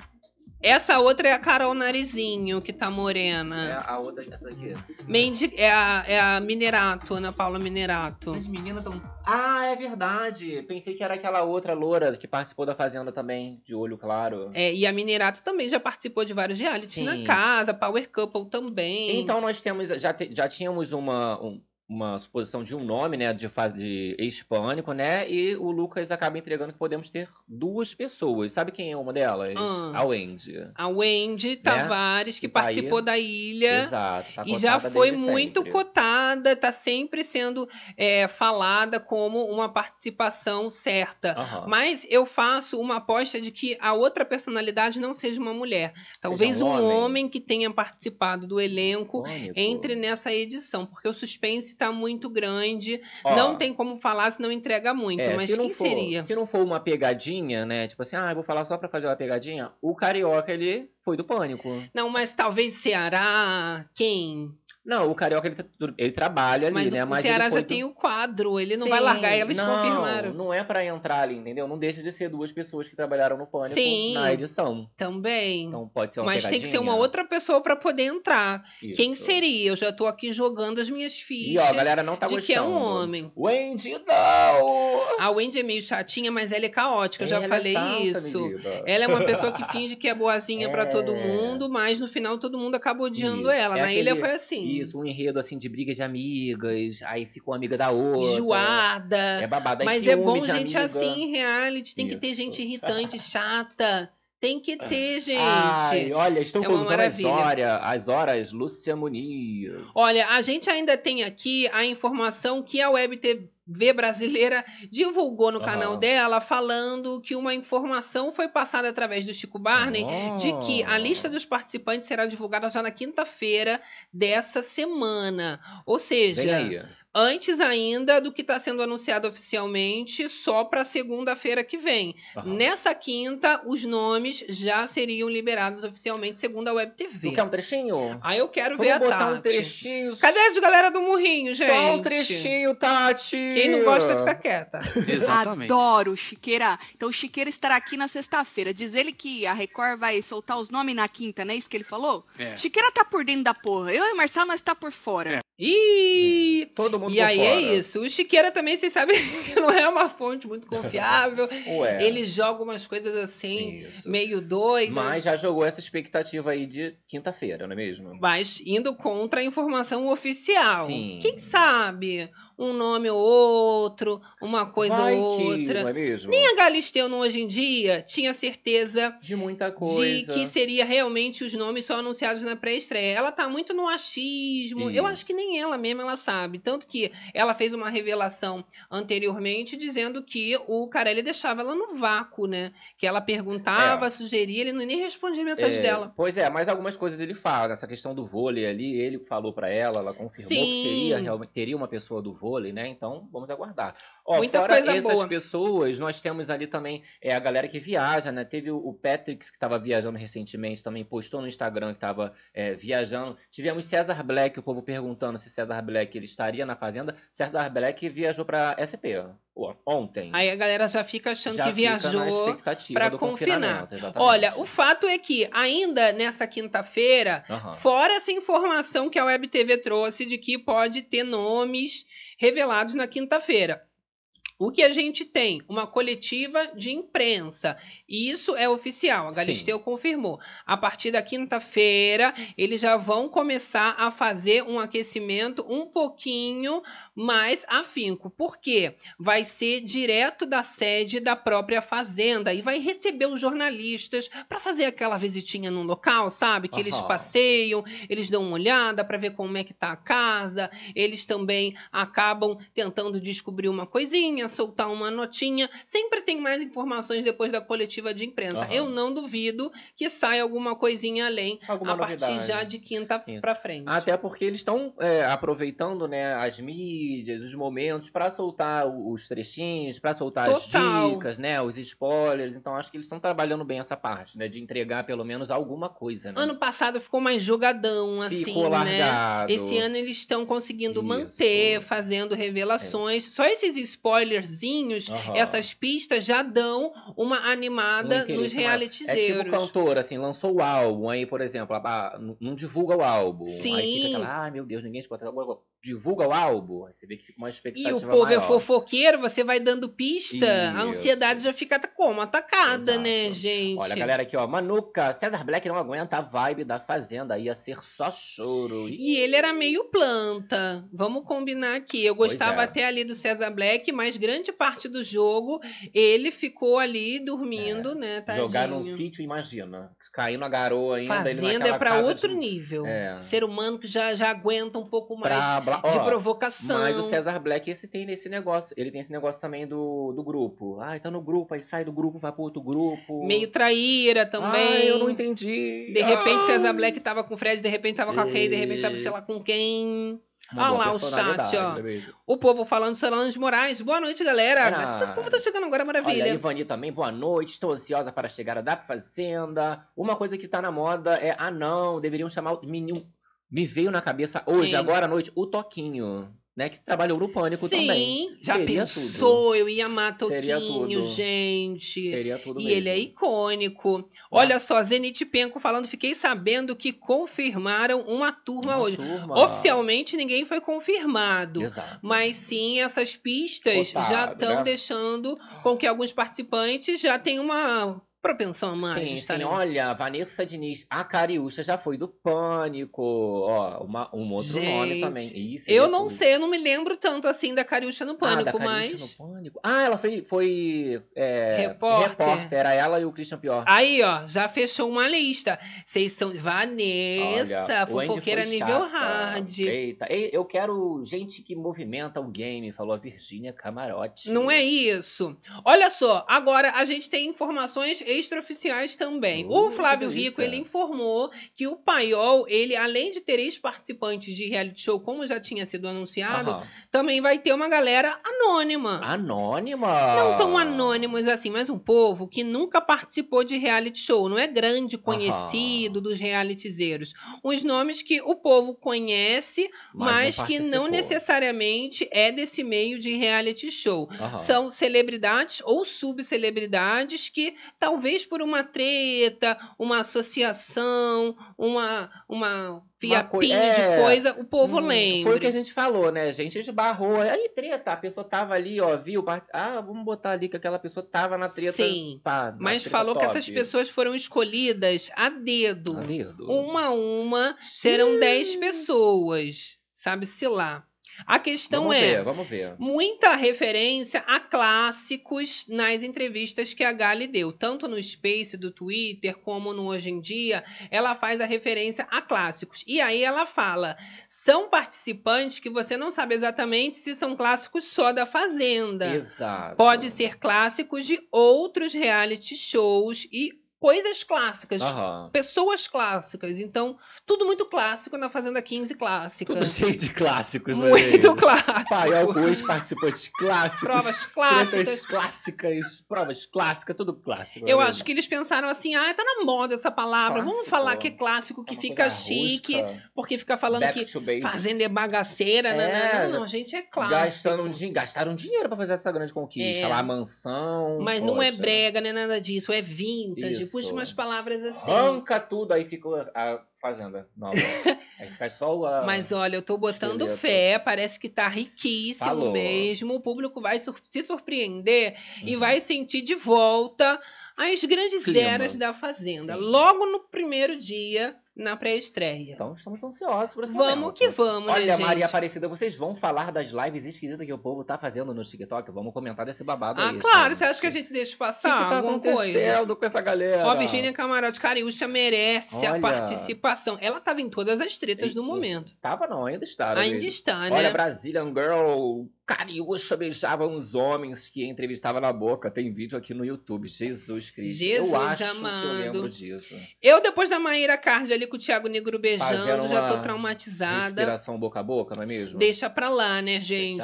Essa outra é a Carol Narizinho, que tá É morena. a outra, essa daqui. Mendi é, a, é a Minerato, Ana Paula Minerato. As meninas estão. Ah, é verdade. Pensei que era aquela outra loura que participou da Fazenda também, de olho claro. É, e a Minerato também já participou de vários realities Sim. na casa, Power Couple também. Então nós temos, já, te- já tínhamos uma, um- uma suposição de um nome, né, de, fase de ex-pânico, né, e o Lucas acaba entregando que podemos ter duas pessoas. Sabe quem é uma delas? Ah. A Wendy. a Wendy Tavares, que Que tá participou da ilha. Exato. tá E já foi muito sempre. cotada, tá sempre sendo é, falada como uma participação certa. Aham. Mas eu faço uma aposta de que a outra personalidade não seja uma mulher. Talvez um um homem. homem. que tenha participado do elenco entre nessa edição, porque o suspense tá muito grande. Ó, não tem como falar se não entrega muito. é, mas se quem for, seria? Se não for uma pegadinha, né, tipo assim, ah, eu vou falar só pra fazer uma pegadinha, o Carioca, ele foi do Pânico. Não, mas talvez Ceará. Quem? Não, o Carioca, ele, tá- ele trabalha ali, Mas né, o mas Ceará ele foi já do- tem o quadro, ele não Sim, vai largar ela, eles não, confirmaram. Não é pra entrar ali, entendeu? Não deixa de ser duas pessoas que trabalharam no Pânico Sim. na edição. Também. Então pode ser uma Mas tem que ser uma pegadinha. outra pessoa pra poder entrar. Quem Isso. seria? Eu já tô aqui jogando as minhas E fichas ó, a galera não tá de gostando. que é um homem. Wendy, não! A Wendy é meio chatinha, mas ela é caótica, eu já Ela é falei falsa, isso. menina. Ela é uma pessoa que finge que é boazinha pra todo É. mundo, mas no final todo mundo acaba odiando Isso. ela. É Na ilha aquele- foi assim. Isso, um enredo assim de briga de amigas, aí fica uma amiga da outra. Enjoada. É babado. aí Mas é bom gente amiga. assim em reality. Tem que ter Isso. gente irritante, chata. Tem que ter, gente. Ai, olha, estão É contando as horas, as horas, Lúcia Muniz. Olha, a gente ainda tem aqui a informação que a Web TV brasileira divulgou no Aham. canal dela, falando que uma informação foi passada através do Chico Barney de que a lista dos participantes será divulgada já na quinta-feira dessa semana. Ou seja. Antes ainda do que está sendo anunciado oficialmente, só para segunda-feira que vem. Aham. Nessa quinta, os nomes já seriam liberados oficialmente, segundo a Web Tu TV. quer um trechinho? Aí eu quero Vamos ver a botar um Tati. trechinho. Cadê as galera do Murrinho, gente? Só um trechinho, Tati. Quem não gosta fica quieta. Exatamente. Adoro Chiqueira. Então o Chiqueira estará aqui na sexta-feira. Diz ele que a Record vai soltar os nomes na quinta, não é isso que ele falou? É. Chiqueira tá por dentro da porra. Eu e o Marcelo, nós tá por fora. Ih! Todo mundo E aí fora. é isso. O Chiqueira também, vocês sabem que não é uma fonte muito confiável. Ué. Ele joga umas coisas assim, Isso. meio doidas. Mas já jogou essa expectativa aí de quinta-feira, não é mesmo? Mas indo contra a informação oficial. Sim. Quem sabe? Um nome ou outro, uma coisa Vai ou outra. não é mesmo? Nem a Galisteu, no hoje em dia, tinha certeza De muita coisa. de que seria realmente os nomes só anunciados na pré-estreia. Ela tá muito no achismo. Eu Isso. acho que nem ela mesma ela sabe. Tanto que ela fez uma revelação anteriormente dizendo que o Carelli deixava ela no vácuo, né? Que ela perguntava, sugeria, ele nem respondia a mensagem É, dela. Pois é, mas algumas coisas ele fala. Essa questão do vôlei ali, ele falou pra ela, ela confirmou Sim. que seria teria uma pessoa do vôlei, né? Então, vamos aguardar. Ó, Muita fora coisa essas boa. pessoas, nós temos ali também é, a galera que viaja, né? Teve o Patrick, que estava viajando recentemente, também postou no Instagram que estava viajando. Tivemos César Black, o povo perguntando se César Black ele estaria na Fazenda. César Black viajou pra SP. ontem. Aí a galera já fica achando já que viajou do confinar. Olha, o fato é que ainda nessa quinta-feira, Aham. fora essa informação que a Web TV trouxe de que pode ter nomes revelados na quinta-feira. O que a gente tem? Uma coletiva de imprensa. Isso é oficial, a Galisteu confirmou. A partir da quinta-feira, eles já vão começar a fazer um aquecimento um pouquinho mais afinco. Por quê? Vai ser direto da sede da própria fazenda e vai receber os jornalistas para fazer aquela visitinha no local, sabe? Que eles Aham. passeiam, eles dão uma olhada para ver como é que tá a casa, eles também acabam tentando descobrir uma coisinha, soltar uma notinha. Sempre tem mais informações depois da coletiva de imprensa. Aham. Eu não duvido que saia alguma coisinha além Alguma a partir novidade. já de quinta para frente. Até porque eles estão é, aproveitando né, as mídias, os momentos, para soltar os trechinhos, para soltar Total. as dicas, né, os spoilers. Então acho que eles estão trabalhando bem essa parte, né, de entregar pelo menos alguma coisa. Né? Ano passado ficou mais jogadão, assim, Ficou né? largado. Esse ano eles estão conseguindo Isso. manter, fazendo revelações. Só esses spoilerzinhos, Aham. essas pistas já dão uma Um animada nos realitizeiros. É tipo cantor, assim, lançou o álbum, aí, por exemplo, a- a- não- divulga o álbum. Aí Sim. fica aquela, ai meu Deus, ninguém escuta. Divulga o álbum. Aí você vê que fica uma E expectativa o povo é maior. fofoqueiro, você vai dando pista, a Isso. ansiedade já fica como? Atacada, Exato. né, gente? Olha, a galera aqui, ó. Manuca, César Black não aguenta a vibe da Fazenda. Ia ser só choro. Ih, E ele era meio planta. Vamos combinar aqui. Eu gostava é. até ali do César Black, mas grande parte do jogo ele ficou ali dormindo, né? Tadinho. É. Jogar num sítio, imagina. Caindo a garoa ainda. Fazenda é pra outro de- nível. É. Ser humano que já, já aguenta um pouco mais Pra bla- de ó, provocação. Mas o César Black, esse tem esse negócio. Ele tem esse negócio também do, do grupo. Ah, tá no grupo, aí sai do grupo, vai pro outro grupo. Meio traíra também. Ai, eu não entendi. De repente, Ah. César Black tava com o Fred, de repente tava com a Kay, de repente tava sei lá com quem. Olha lá o chat, ó. né? O povo falando Solange Moraes. Boa noite, galera. Ah. Esse povo tá chegando agora, Olha, maravilha. Ivani também, boa noite. Estou ansiosa para a chegada da Fazenda. Uma coisa que tá na moda é, ah não, deveriam chamar o menino. Me veio na cabeça hoje, Quem? agora à noite, o Toquinho, né? Que trabalhou no Pânico Sim, também. já Seria pensou, eu ia amar Toquinho, tudo. gente. Seria tudo E mesmo. ele é icônico. Olha só, Zenit Penco falando, fiquei sabendo que confirmaram uma turma Uma hoje. turma. Oficialmente ninguém foi confirmado. Exato. Mas sim, essas pistas já estão né? deixando com que alguns participantes já tenham uma propensão a mais. Sim, sim, olha, Vanessa Diniz, a Cariúcha já foi do Pânico. Ó, uma, um outro nome Gente, também. Ih, seria Eu não sei, eu não me lembro tanto assim da Cariúcha no Ah, Pânico, da Cariúcha mas. no Pânico. Ah, ela foi, foi é, Repórter. Era ela e o Christian Pior. Aí, ó, já fechou uma lista. Vocês são. Vanessa, o Andy fofoqueira nível chata. hard. Eita, ei, eu quero gente que movimenta o game, falou a Virgínia Camarote. Não é isso. Olha só, agora a gente tem informações extraoficiais também. Uh, o Flávio que Rico, ele informou que o Paiol, ele, além de ter ex-participantes de reality show, como já tinha sido anunciado, Aham. também vai ter uma galera anônima. Anônima. Não tão anônimos assim, mas um povo que nunca participou de reality show, não é grande conhecido dos realitizeiros. Uns nomes que o povo conhece, mas, que não participou. necessariamente é desse meio de reality show. Aham. São celebridades ou subcelebridades que, talvez por uma treta, uma associação, uma, uma fiapinho coi- de é, coisa, o povo Hum, lembra. Foi o que a gente falou, né? A gente esbarrou. Aí, treta, a pessoa tava ali, ó, viu? Ah, vamos botar ali que aquela pessoa tava na treta. Sim, pá, na Mas treta falou que top. essas pessoas foram escolhidas a dedo. A dedo. Uma a uma serão 10 pessoas. Sabe-se lá. A questão vamos é. ver, vamos ver. Muita referência a clássicos nas entrevistas que a Gali deu, tanto no Space do Twitter como no Hoje em Dia, ela faz a referência a clássicos. E aí ela fala: são participantes que você não sabe exatamente se são clássicos só da Fazenda. Exato. Pode ser clássicos de outros reality shows e coisas clássicas. Aham. Pessoas clássicas. Então, tudo muito clássico na Fazenda 15 clássica. Tudo cheio de clássicos, né? Muito gente? clássico. Pai, alguns participantes clássicos. Provas clássicas. clássicas, provas clássicas, tudo clássico. Eu né? acho que eles pensaram assim: ah, tá na moda essa palavra. Vamos Clássico. falar que é clássico, É que uma fica chique, rústica, porque fica falando back que fazenda é bagaceira. É, não, não, gente, é clássico. Din- gastaram dinheiro pra fazer essa grande conquista. É. Lá, mansão. Mas não é poxa. brega, não é nada disso, é vintage. Isso. Puxa umas palavras assim. Arranca tudo, aí fica a fazenda nova. aí fica só a. Mas olha, eu tô botando esqueleto. fé, parece que tá riquíssimo Falou. mesmo. O público vai sur- se surpreender e Uhum. vai sentir de volta as grandes Clima. eras da Fazenda. Sim. Logo no primeiro dia, na pré-estreia. Então estamos ansiosos por esse vamos momento. que vamos, Olha, né, gente? Maria Aparecida, vocês vão falar das lives esquisitas que o povo tá fazendo no TikTok? Vamos comentar desse babado Ah, aí. claro. gente. Você acha que a gente deixa O que, passar que tá alguma coisa? com essa galera? Ó, a Virgínia Camarote Cariúcha merece a Olha. participação. Ela tava em todas as tretas do Eita. momento. Tava não, ainda está. né, Ainda mesmo? está, né? Olha, Brazilian Girl, Cariúcha beijava uns homens que entrevistava na boca. Tem vídeo aqui no YouTube. Jesus Cristo. Jesus eu acho que eu lembro disso. Eu, depois da Maíra Card ali com o Thiago Negro beijando, já tô uma traumatizada. Respiração boca a boca, não é mesmo? Deixa pra lá, né, gente?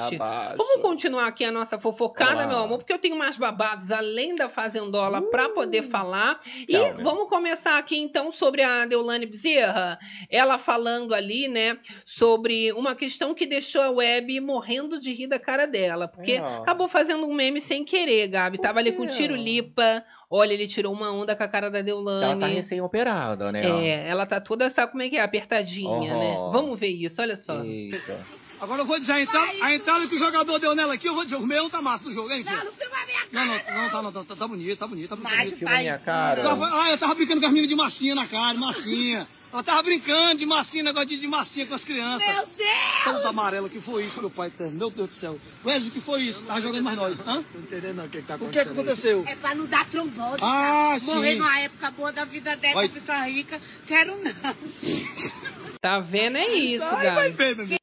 Vamos continuar aqui a nossa fofocada, meu amor, porque eu tenho mais babados além da Fazendola pra poder falar. E Tchau, né? vamos começar aqui então sobre a Deolane Bezerra. Ela falando ali, né, sobre uma questão que deixou a web morrendo de rir da cara dela. Porque Ah. acabou fazendo um meme sem querer, Gabi. Por Tava ali com tiro lipa. Olha, ele tirou uma onda com a cara da Ela tá recém-operada, né? É, ela tá toda, sabe como é que é? Apertadinha, né? Vamos ver isso, olha só. Eita. Agora eu vou dizer a entrada, a entrada que o jogador deu nela aqui, eu vou dizer, o meu tá massa do jogo, hein, filho? Não, não filma a minha Não, não, cara, não, tá, não, tá, tá bonito, tá bonito, tá Mas bonito. Filma minha faz cara. Ah, eu tava brincando com as meninas de massinha na cara, massinha. Ela tava brincando de massinha, negócio de, de massinha com as crianças. Meu Deus! Todo amarelo, que foi isso, meu pai? eterno? Meu Deus do céu. Wesley, o que foi isso? Tava jogando mais nós. Hã? Tô entendendo o que, que tá O que é que aconteceu? É pra não dar trombose, Ah, cara. Morrer sim. numa época boa da vida dessa, Vai. pessoa rica, quero não. Tá vendo? É isso, Ai, vai Gabi.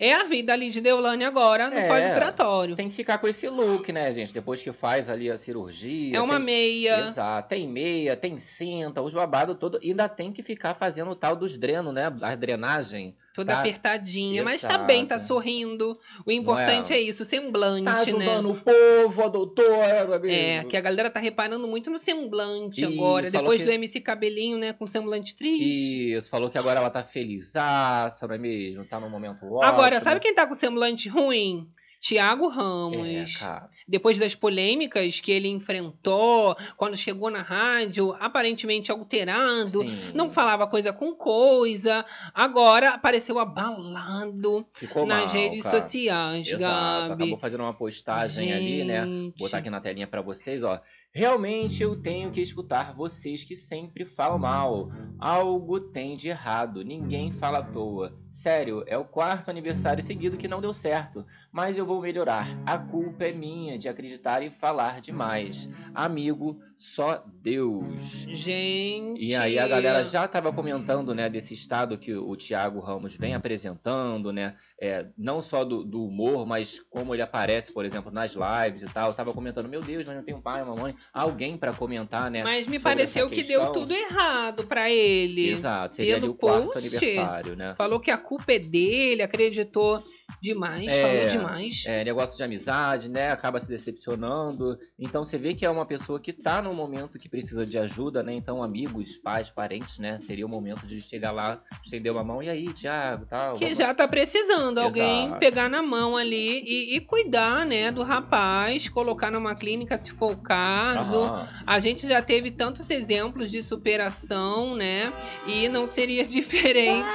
É a vida ali de Deolane agora no É, pós-operatório. Tem que ficar com esse look, né, gente? Depois que faz ali a cirurgia. É uma tem... meia. Exato. Tem meia, tem cinta, os babados todo. Ainda tem que ficar fazendo o tal dos drenos, né? A drenagem. Toda Tá. apertadinha, mas tá Exato. bem, tá sorrindo. O importante Não é? é? isso, o semblante, Tá né? ajudando o povo, a doutora. amigo. É, que a galera tá reparando muito no semblante Isso, agora. Depois que- do MC Cabelinho, né? Com semblante triste. Isso, falou que agora ela tá felizaça, não é mesmo? Tá num momento ótimo. Agora, sabe quem tá com semblante ruim? Tiago Ramos. É. Depois das polêmicas que ele enfrentou, quando chegou na rádio, aparentemente alterado, Sim. não falava coisa com coisa, agora apareceu abalado Ficou nas mal, redes cara. sociais, Exato, Gabi. acabou fazendo uma postagem ali, né? Gente. Vou botar aqui na telinha pra vocês, ó. Realmente eu tenho que escutar vocês que sempre falam mal. Algo tem de errado, ninguém fala à toa. Sério, é o quarto aniversário seguido que não deu certo, mas eu vou melhorar. A culpa é minha de acreditar e falar demais. Amigo, só Deus. Gente. E aí a galera já tava comentando, né, desse estado que o Thiago Ramos vem apresentando, né, é, não só do, do humor, mas como ele aparece, por exemplo, nas lives e tal. Tava comentando, meu Deus, mas não tenho pai, mamãe, alguém pra comentar, né? Mas me pareceu que deu tudo errado pra ele. Exato, seria ali Pelo o quarto post. aniversário, né? Falou que a culpa é dele, acreditou demais, É, falou demais. É, negócio de amizade, né? Acaba se decepcionando. Então você vê que é uma pessoa que tá num momento que precisa de ajuda, né? Então, amigos, pais, parentes, né? Seria o momento de chegar lá, estender uma mão. E aí, Thiago, tal. Que vamos- já tá precisando alguém Exato. pegar na mão ali e, e cuidar, né, do rapaz, colocar numa clínica se for o caso. Aham. A gente já teve tantos exemplos de superação, né? E não seria diferente.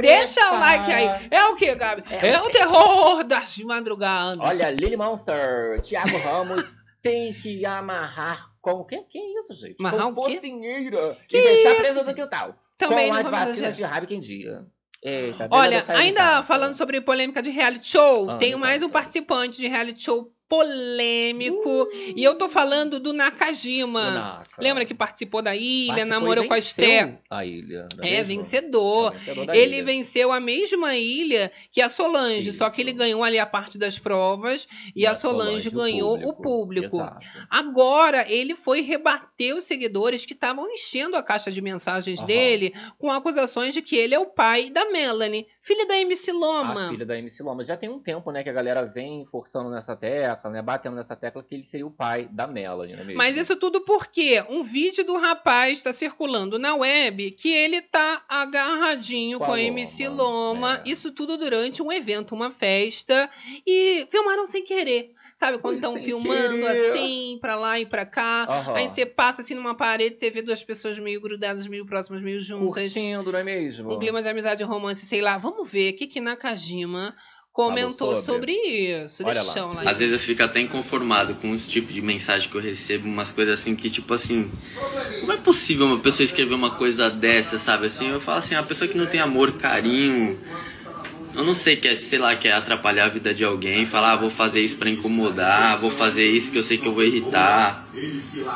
Deixa o like aí. É o que, Gabi? É, É o terror das madrugadas. Olha, Lily Monster, Thiago Ramos tem que amarrar com o quê? Que isso, gente? Amarrar com focinheira Que e deixar isso, preso no quintal. Também com as vacinas de raiva quem dia. Eita, Olha, ainda falando sobre polêmica de reality show, Ah, me mais um participante de reality show polêmico. E eu tô falando do Nakajima. O Naka. Lembra que participou da ilha, Participou e namorou com a Esté? A ilha. É, vencedor. É vencedor Ele ilha. venceu a mesma ilha que a Solange, só que Isso. ele ganhou ali a parte das provas e, a Solange, ganhou o público. Exato. Agora, ele foi rebater os seguidores que estavam enchendo a caixa de mensagens Aham. dele com acusações de que ele é o pai da Melanie, filha da MC Loma. A filha da MC Loma. Já tem um tempo, né, que a galera vem forçando nessa tecla, né, batendo nessa tecla que ele seria o pai da Melanie, não é mesmo? Mas isso tudo porque um vídeo do rapaz está circulando na web que ele tá agarradinho Com com a a MC Loma, é. Isso tudo durante um evento, uma festa. E filmaram sem querer. Sabe quando estão filmando querer. assim, pra lá e pra cá. Aham. Aí você passa assim numa parede, você vê duas pessoas meio grudadas, meio próximas, meio juntas. Curtindo, não é mesmo? Um clima de amizade, romance, sei lá. Vamos ver o que que Nakajima comentou sobre. sobre. isso. Olha Deixa lá. Às vezes eu fico até inconformado com os tipos de mensagem que eu recebo, umas coisas assim que, tipo assim, como é possível uma pessoa escrever uma coisa dessa, sabe? Assim, eu falo assim, uma pessoa que não tem amor, carinho, eu não sei, quer, sei lá, quer atrapalhar a vida de alguém, falar, ah, vou fazer isso pra incomodar, vou fazer isso que eu sei que eu vou irritar.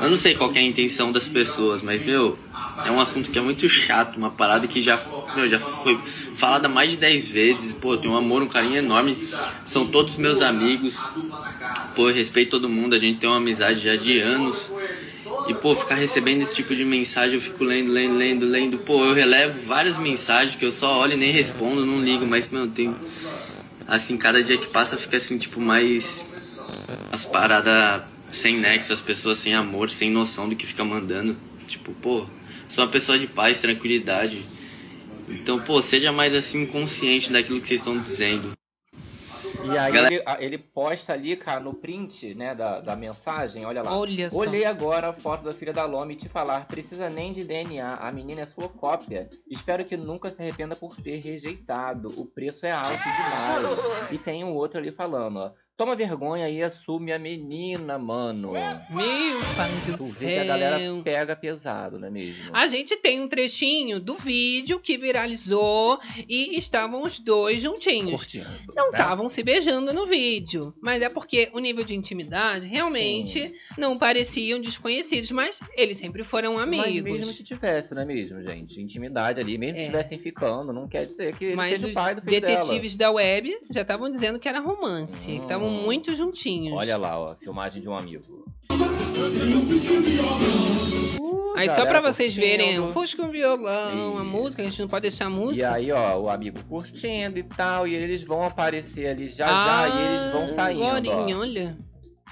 Eu não sei qual que é a intenção das pessoas, mas, meu, é um assunto que é muito chato, uma parada que já, meu, já foi falada mais de 10 vezes. Pô, tenho um amor, um carinho enorme. São todos meus amigos. Pô, eu respeito todo mundo, a gente tem uma amizade já de anos. E, pô, ficar recebendo esse tipo de mensagem, eu fico lendo, lendo, lendo, lendo. Pô, eu relevo várias mensagens que eu só olho e nem respondo, não ligo, mas, meu, tem. Assim, cada dia que passa fica assim, tipo, mais. As paradas sem nexo, as pessoas sem amor, sem noção do que fica mandando. Tipo, pô, sou uma pessoa de paz, tranquilidade. Então, pô, seja mais assim consciente daquilo que vocês estão dizendo. E aí Galera- ele, a- ele posta ali, cara, no print, né, da, da mensagem, olha lá. Olha só. Olhei agora a foto da filha da Loma e te falar, precisa nem de DNA, a menina é sua cópia. Espero que nunca se arrependa por ter rejeitado. O preço é alto demais. E tem um outro ali falando, ó. Toma vergonha e assume a menina, mano. Meu pai do Tu céu. vê que a galera pega pesado, não é mesmo? A gente tem um trechinho do vídeo que viralizou e estavam os dois juntinhos. Curtindo. Não né? estavam se beijando no vídeo, mas é porque o nível de intimidade realmente não pareciam desconhecidos, mas eles sempre foram Mas mesmo amigos. que tivesse, não é mesmo, gente? Intimidade ali, mesmo que É. estivessem ficando, não quer dizer que ele Mas seja os o pai do filho detetives da web já estavam dizendo que era romance, que estavam Hum. muito juntinhos. Olha lá, ó, filmagem de um amigo. Aí só galera pra vocês curtindo. verem, o Fusca com violão, a música, a gente não pode deixar a E música. aí, ó, o amigo curtindo e tal, e eles vão aparecer ali já já, e eles vão saindo, Agorinha, ó. olha.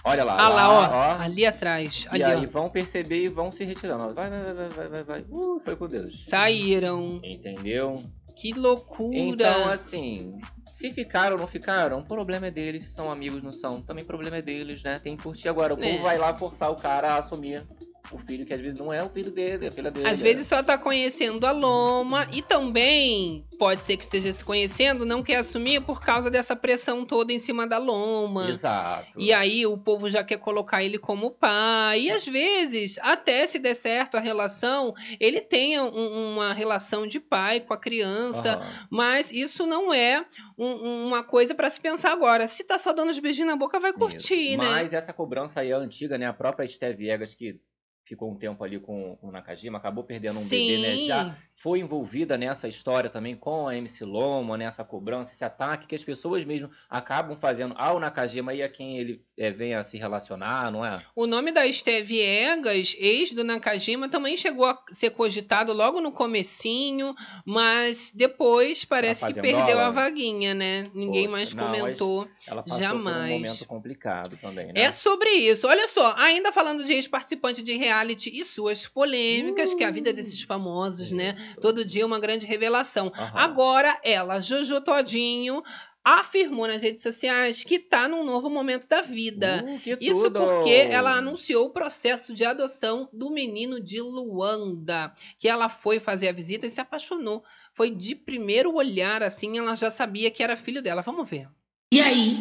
Olha lá, Ah lá, ó, ó. ali atrás, E ali, aí ó. vão perceber e vão se retirando. vai, vai, vai, vai, vai, vai. Uh, foi com Deus. Saíram. Entendeu? Que loucura. Então, assim, se ficaram ou não ficaram, o problema é deles. Se são amigos, não são. Também o problema é deles, né? Tem que curtir agora. O É. povo vai lá forçar o cara a assumir o filho, que às vezes não é o filho dele, é a filha dele. Às vezes só tá conhecendo a Loma e também pode ser que esteja se conhecendo, não quer assumir por causa dessa pressão toda em cima da Loma. Exato. E aí o povo já quer colocar ele como pai. E às vezes, até se der certo a relação, ele tenha um- uma relação de pai com a criança. Aham. Mas isso não é um- uma coisa pra se pensar agora. Se tá só dando os beijinhos na boca, vai curtir, Isso. né? Mas essa cobrança aí é antiga, né? A própria Esté Viegas, que ficou um tempo ali com, com o Nakajima, acabou perdendo um bebê, né? Sim. Já foi envolvida nessa história também com a MC Loma, nessa cobrança, esse ataque que as pessoas mesmo acabam fazendo ao Nakajima e a quem ele é, vem a se relacionar, não é? O nome da Esté Viegas, ex do Nakajima, também chegou a ser cogitado logo no comecinho, mas depois parece que perdeu a vaguinha, né? Ninguém Poxa, mais não, comentou. Ela passou por Jamais. um momento complicado também, né? É sobre isso. Olha só, ainda falando de ex-participante de reality e suas polêmicas, que é a vida desses famosos, né? Todo dia uma grande revelação. Aham. Agora, ela, Jojo Todinho, afirmou nas redes sociais que tá num novo momento da vida. Uh, Isso tudo! porque ela anunciou o processo de adoção do menino de Luanda, que ela foi fazer a visita e se apaixonou. Foi de primeiro olhar, assim, ela já sabia que era filho dela. Vamos ver. E aí,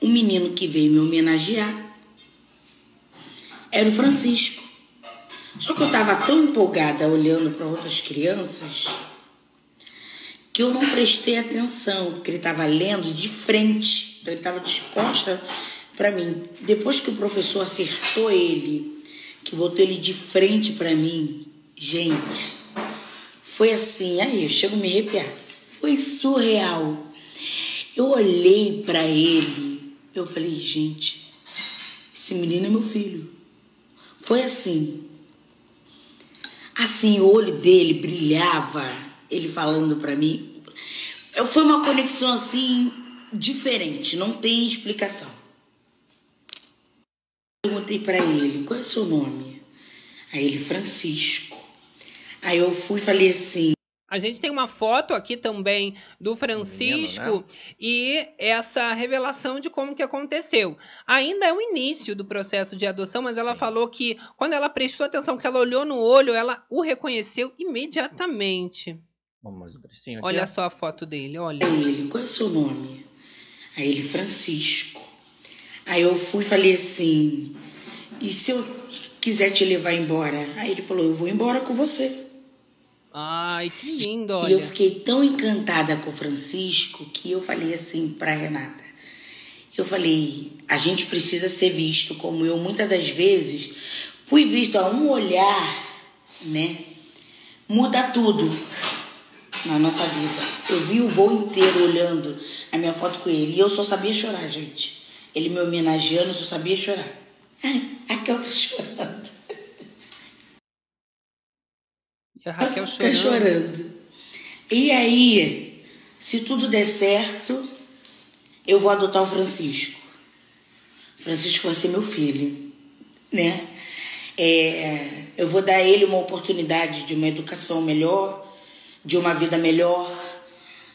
o menino que veio me homenagear era o Francisco. Só que eu estava tão empolgada olhando para outras crianças que eu não prestei atenção, porque ele estava lendo de frente. Então ele estava de costas pra mim. Depois que o professor acertou ele, que botou ele de frente pra mim, gente, foi assim, aí eu chego a me arrepiar. Foi surreal. Eu olhei pra ele, eu falei, gente, esse menino é meu filho. Foi assim. Assim, o olho dele brilhava, ele falando pra mim. Foi uma conexão assim diferente, não tem explicação. Perguntei pra ele, qual é o seu nome? Aí ele, Francisco. Aí eu fui e falei assim, A gente tem uma foto aqui também do Francisco Menino, né? e essa revelação de como que aconteceu. Ainda é o início do processo de adoção, mas ela falou que quando ela prestou atenção, que ela olhou no olho, ela o reconheceu imediatamente. Vamos um aqui. Olha só a foto dele, olha. Aí ele, qual é o seu nome? Aí ele, Francisco. Aí eu fui e falei assim, e se eu quiser te levar embora? Aí ele falou, eu vou embora com você. Ai, que lindo, E eu olha. fiquei tão encantada com o Francisco que eu falei assim pra Renata. Eu falei, a gente precisa ser visto como eu muitas das vezes fui visto a um olhar, né? Muda tudo na nossa vida. Eu vi o voo inteiro olhando a minha foto com ele e eu só sabia chorar, gente. Ele me homenageando, eu só sabia chorar. Ai, aqui eu tô chorando. E a Raquel Tá chorando. chorando. E aí, se tudo der certo, eu vou adotar o Francisco. Francisco vai ser meu filho, né? É, eu vou dar a ele uma oportunidade de uma educação melhor, de uma vida melhor,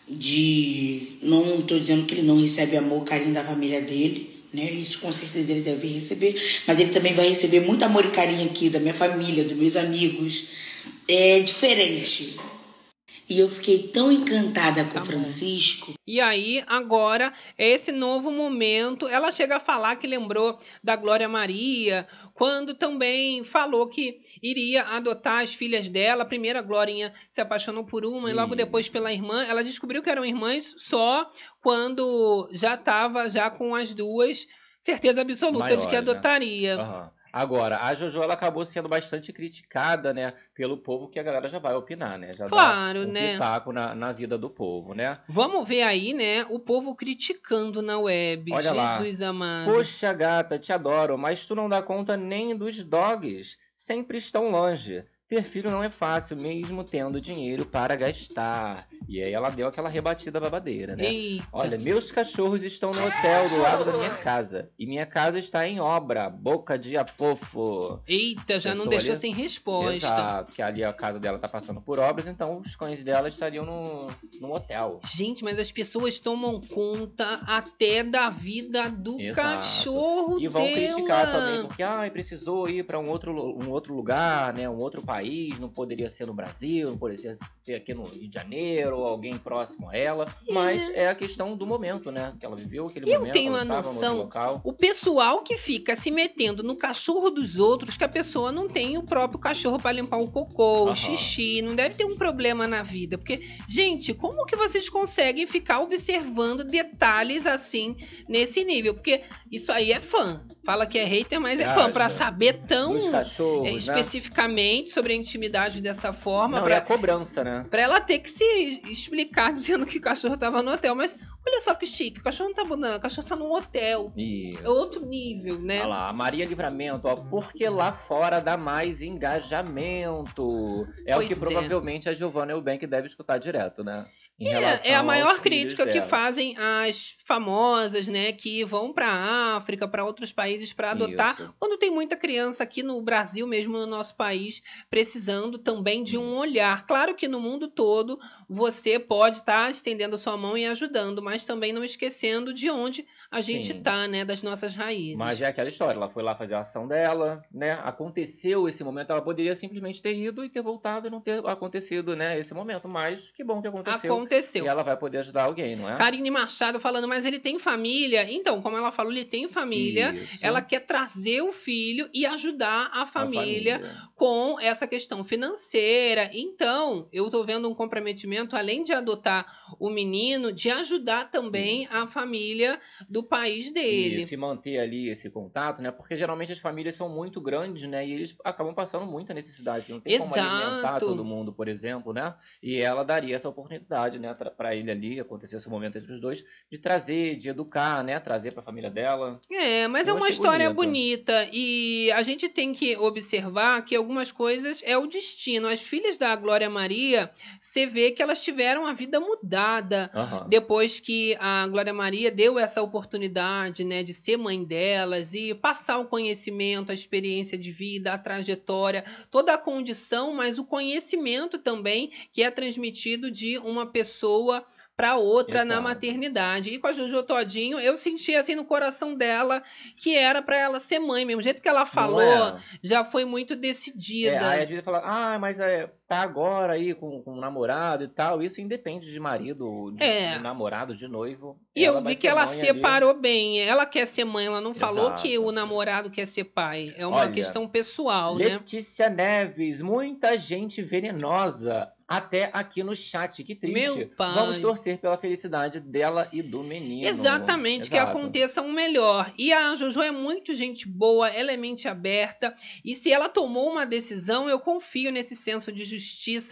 de não estou dizendo que ele não recebe amor, carinho da família dele, né? Isso com certeza ele deve receber, mas ele também vai receber muito amor e carinho aqui da minha família, dos meus amigos. É diferente. E eu fiquei tão encantada com o Francisco. E aí, agora, é esse novo momento. Ela chega a falar que lembrou da Glória Maria, quando também falou que iria adotar as filhas dela. A primeira Glorinha se apaixonou por uma e logo Isso. depois pela irmã. Ela descobriu que eram irmãs só quando já estava já com as duas. Certeza absoluta de que né? adotaria. Agora, a Jojo ela acabou sendo bastante criticada, né, pelo povo que a galera já vai opinar, né? Já Claro, dá um né? pitaco na, na vida do povo, né? Vamos ver aí, né? O povo criticando na web. Olha lá. Jesus amado. Poxa, gata, te adoro, mas tu não dá conta nem dos dogs. Sempre estão longe. Ter filho não é fácil, mesmo tendo dinheiro para gastar. E aí ela deu aquela rebatida babadeira, né? Eita. Olha, meus cachorros estão no hotel do lado da minha casa. E minha casa está em obra. Boca de afofo. Eita, já não deixou ali- sem resposta. Exato, que ali a casa dela tá passando por obras, então os cães dela estariam no, no hotel. Gente, mas as pessoas tomam conta até da vida do Exato. cachorro E vão dela. criticar também, porque ai, precisou ir para um outro, um outro lugar, né? Um outro país, não poderia ser no Brasil, não poderia ser aqui no Rio de Janeiro, ou alguém próximo a ela. Mas é a questão do momento, né? Que ela viveu aquele Eu momento, tenho ela a noção, local. o pessoal que fica se metendo no cachorro dos outros, que a pessoa não tem o próprio cachorro para limpar o cocô, o Aham. xixi, não deve ter um problema na vida. Porque, gente, como que vocês conseguem ficar observando detalhes assim nesse nível? Porque isso aí é fã. Fala que é hater, mas é fã. Acha. Pra saber tão é, né? especificamente sobre a intimidade dessa forma. Não, pra- é a cobrança, né? Pra ela ter que se explicar dizendo que o cachorro tava no hotel. Mas olha só que chique, o cachorro não tá abandonando, o cachorro tá num hotel. E... É outro nível, né? Olha lá, a Maria Livramento, ó, porque lá fora dá mais engajamento. É Pois o que é. provavelmente a Giovanna Eubank deve escutar direto, né? É, é a maior crítica que fazem as famosas, né, que vão pra África, pra outros países pra adotar, Isso. quando tem muita criança aqui no Brasil, mesmo no nosso país, precisando também de um olhar. Claro que no mundo todo você pode estar estendendo a sua mão e ajudando, mas também não esquecendo de onde a gente Sim. tá, né, das nossas raízes. Mas é aquela história, ela foi lá fazer a ação dela, né? Aconteceu esse momento, ela poderia simplesmente ter ido e ter voltado e não ter acontecido, né? Esse momento, mas que bom que aconteceu. Aconteceu. E ela vai poder ajudar alguém, não é? Karine Machado falando, mas ele tem família. Então, como ela falou, ele tem família. Isso. Ela quer trazer o filho e ajudar a A família, com essa questão financeira. Então, eu tô vendo um comprometimento, além de adotar o menino, de ajudar também a família do país dele. E se manter ali esse contato, né? Porque geralmente as famílias são muito grandes, né? E eles acabam passando muita necessidade. Não tem como alimentar Exato. todo mundo, por exemplo, né? E ela daria essa oportunidade, né? tra- Pra ele ali, acontecer esse momento entre os dois, de trazer, de educar, né? Trazer pra família dela. É, mas Eu é uma história bonito. bonita e a gente tem que observar que algumas coisas é o destino. As filhas da Glória Maria, você vê que elas tiveram a vida mudada Aham. depois que a Glória Maria deu essa oportunidade, né, de ser mãe delas e passar o conhecimento, a experiência de vida, a trajetória, toda a condição, mas o conhecimento também que é transmitido de uma pessoa para outra na Exato. maternidade. E com a Jojo Todinho, eu senti assim no coração dela que era para ela ser mãe mesmo. O jeito que ela falou é? já foi muito É, decidida. aí às vezes fala, ah, mas é, tá agora aí com, com um namorado e tal. Isso independe de marido, de, É. de namorado, de noivo. E eu vi que ela mãe ali. separou bem. Ela quer ser mãe, ela não falou Exato. que o namorado quer ser pai. É uma Olha, questão pessoal, né? Letícia Neves, muita gente venenosa. Até aqui no chat, que triste. Meu pai. Vamos torcer pela felicidade dela e do menino. Exatamente, que Exato. aconteça um melhor. E a Jojo é muito gente boa, ela é mente aberta. E se ela tomou uma decisão, eu confio nesse senso de justiça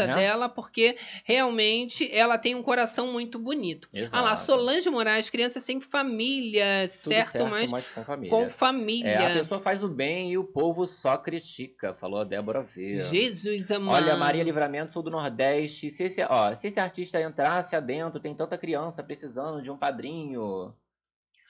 Né? dela, porque realmente ela tem um coração muito bonito. Exato. Ah lá, Solange Moraes, criança sem família, Tudo certo, mas com família. com família. É, a pessoa faz o bem e o povo só critica, falou a Débora V. Jesus amado. Olha, Maria Livramento, sou do Nordeste. Se esse, ó, se esse artista entrasse adentro, tem tanta criança precisando de um padrinho.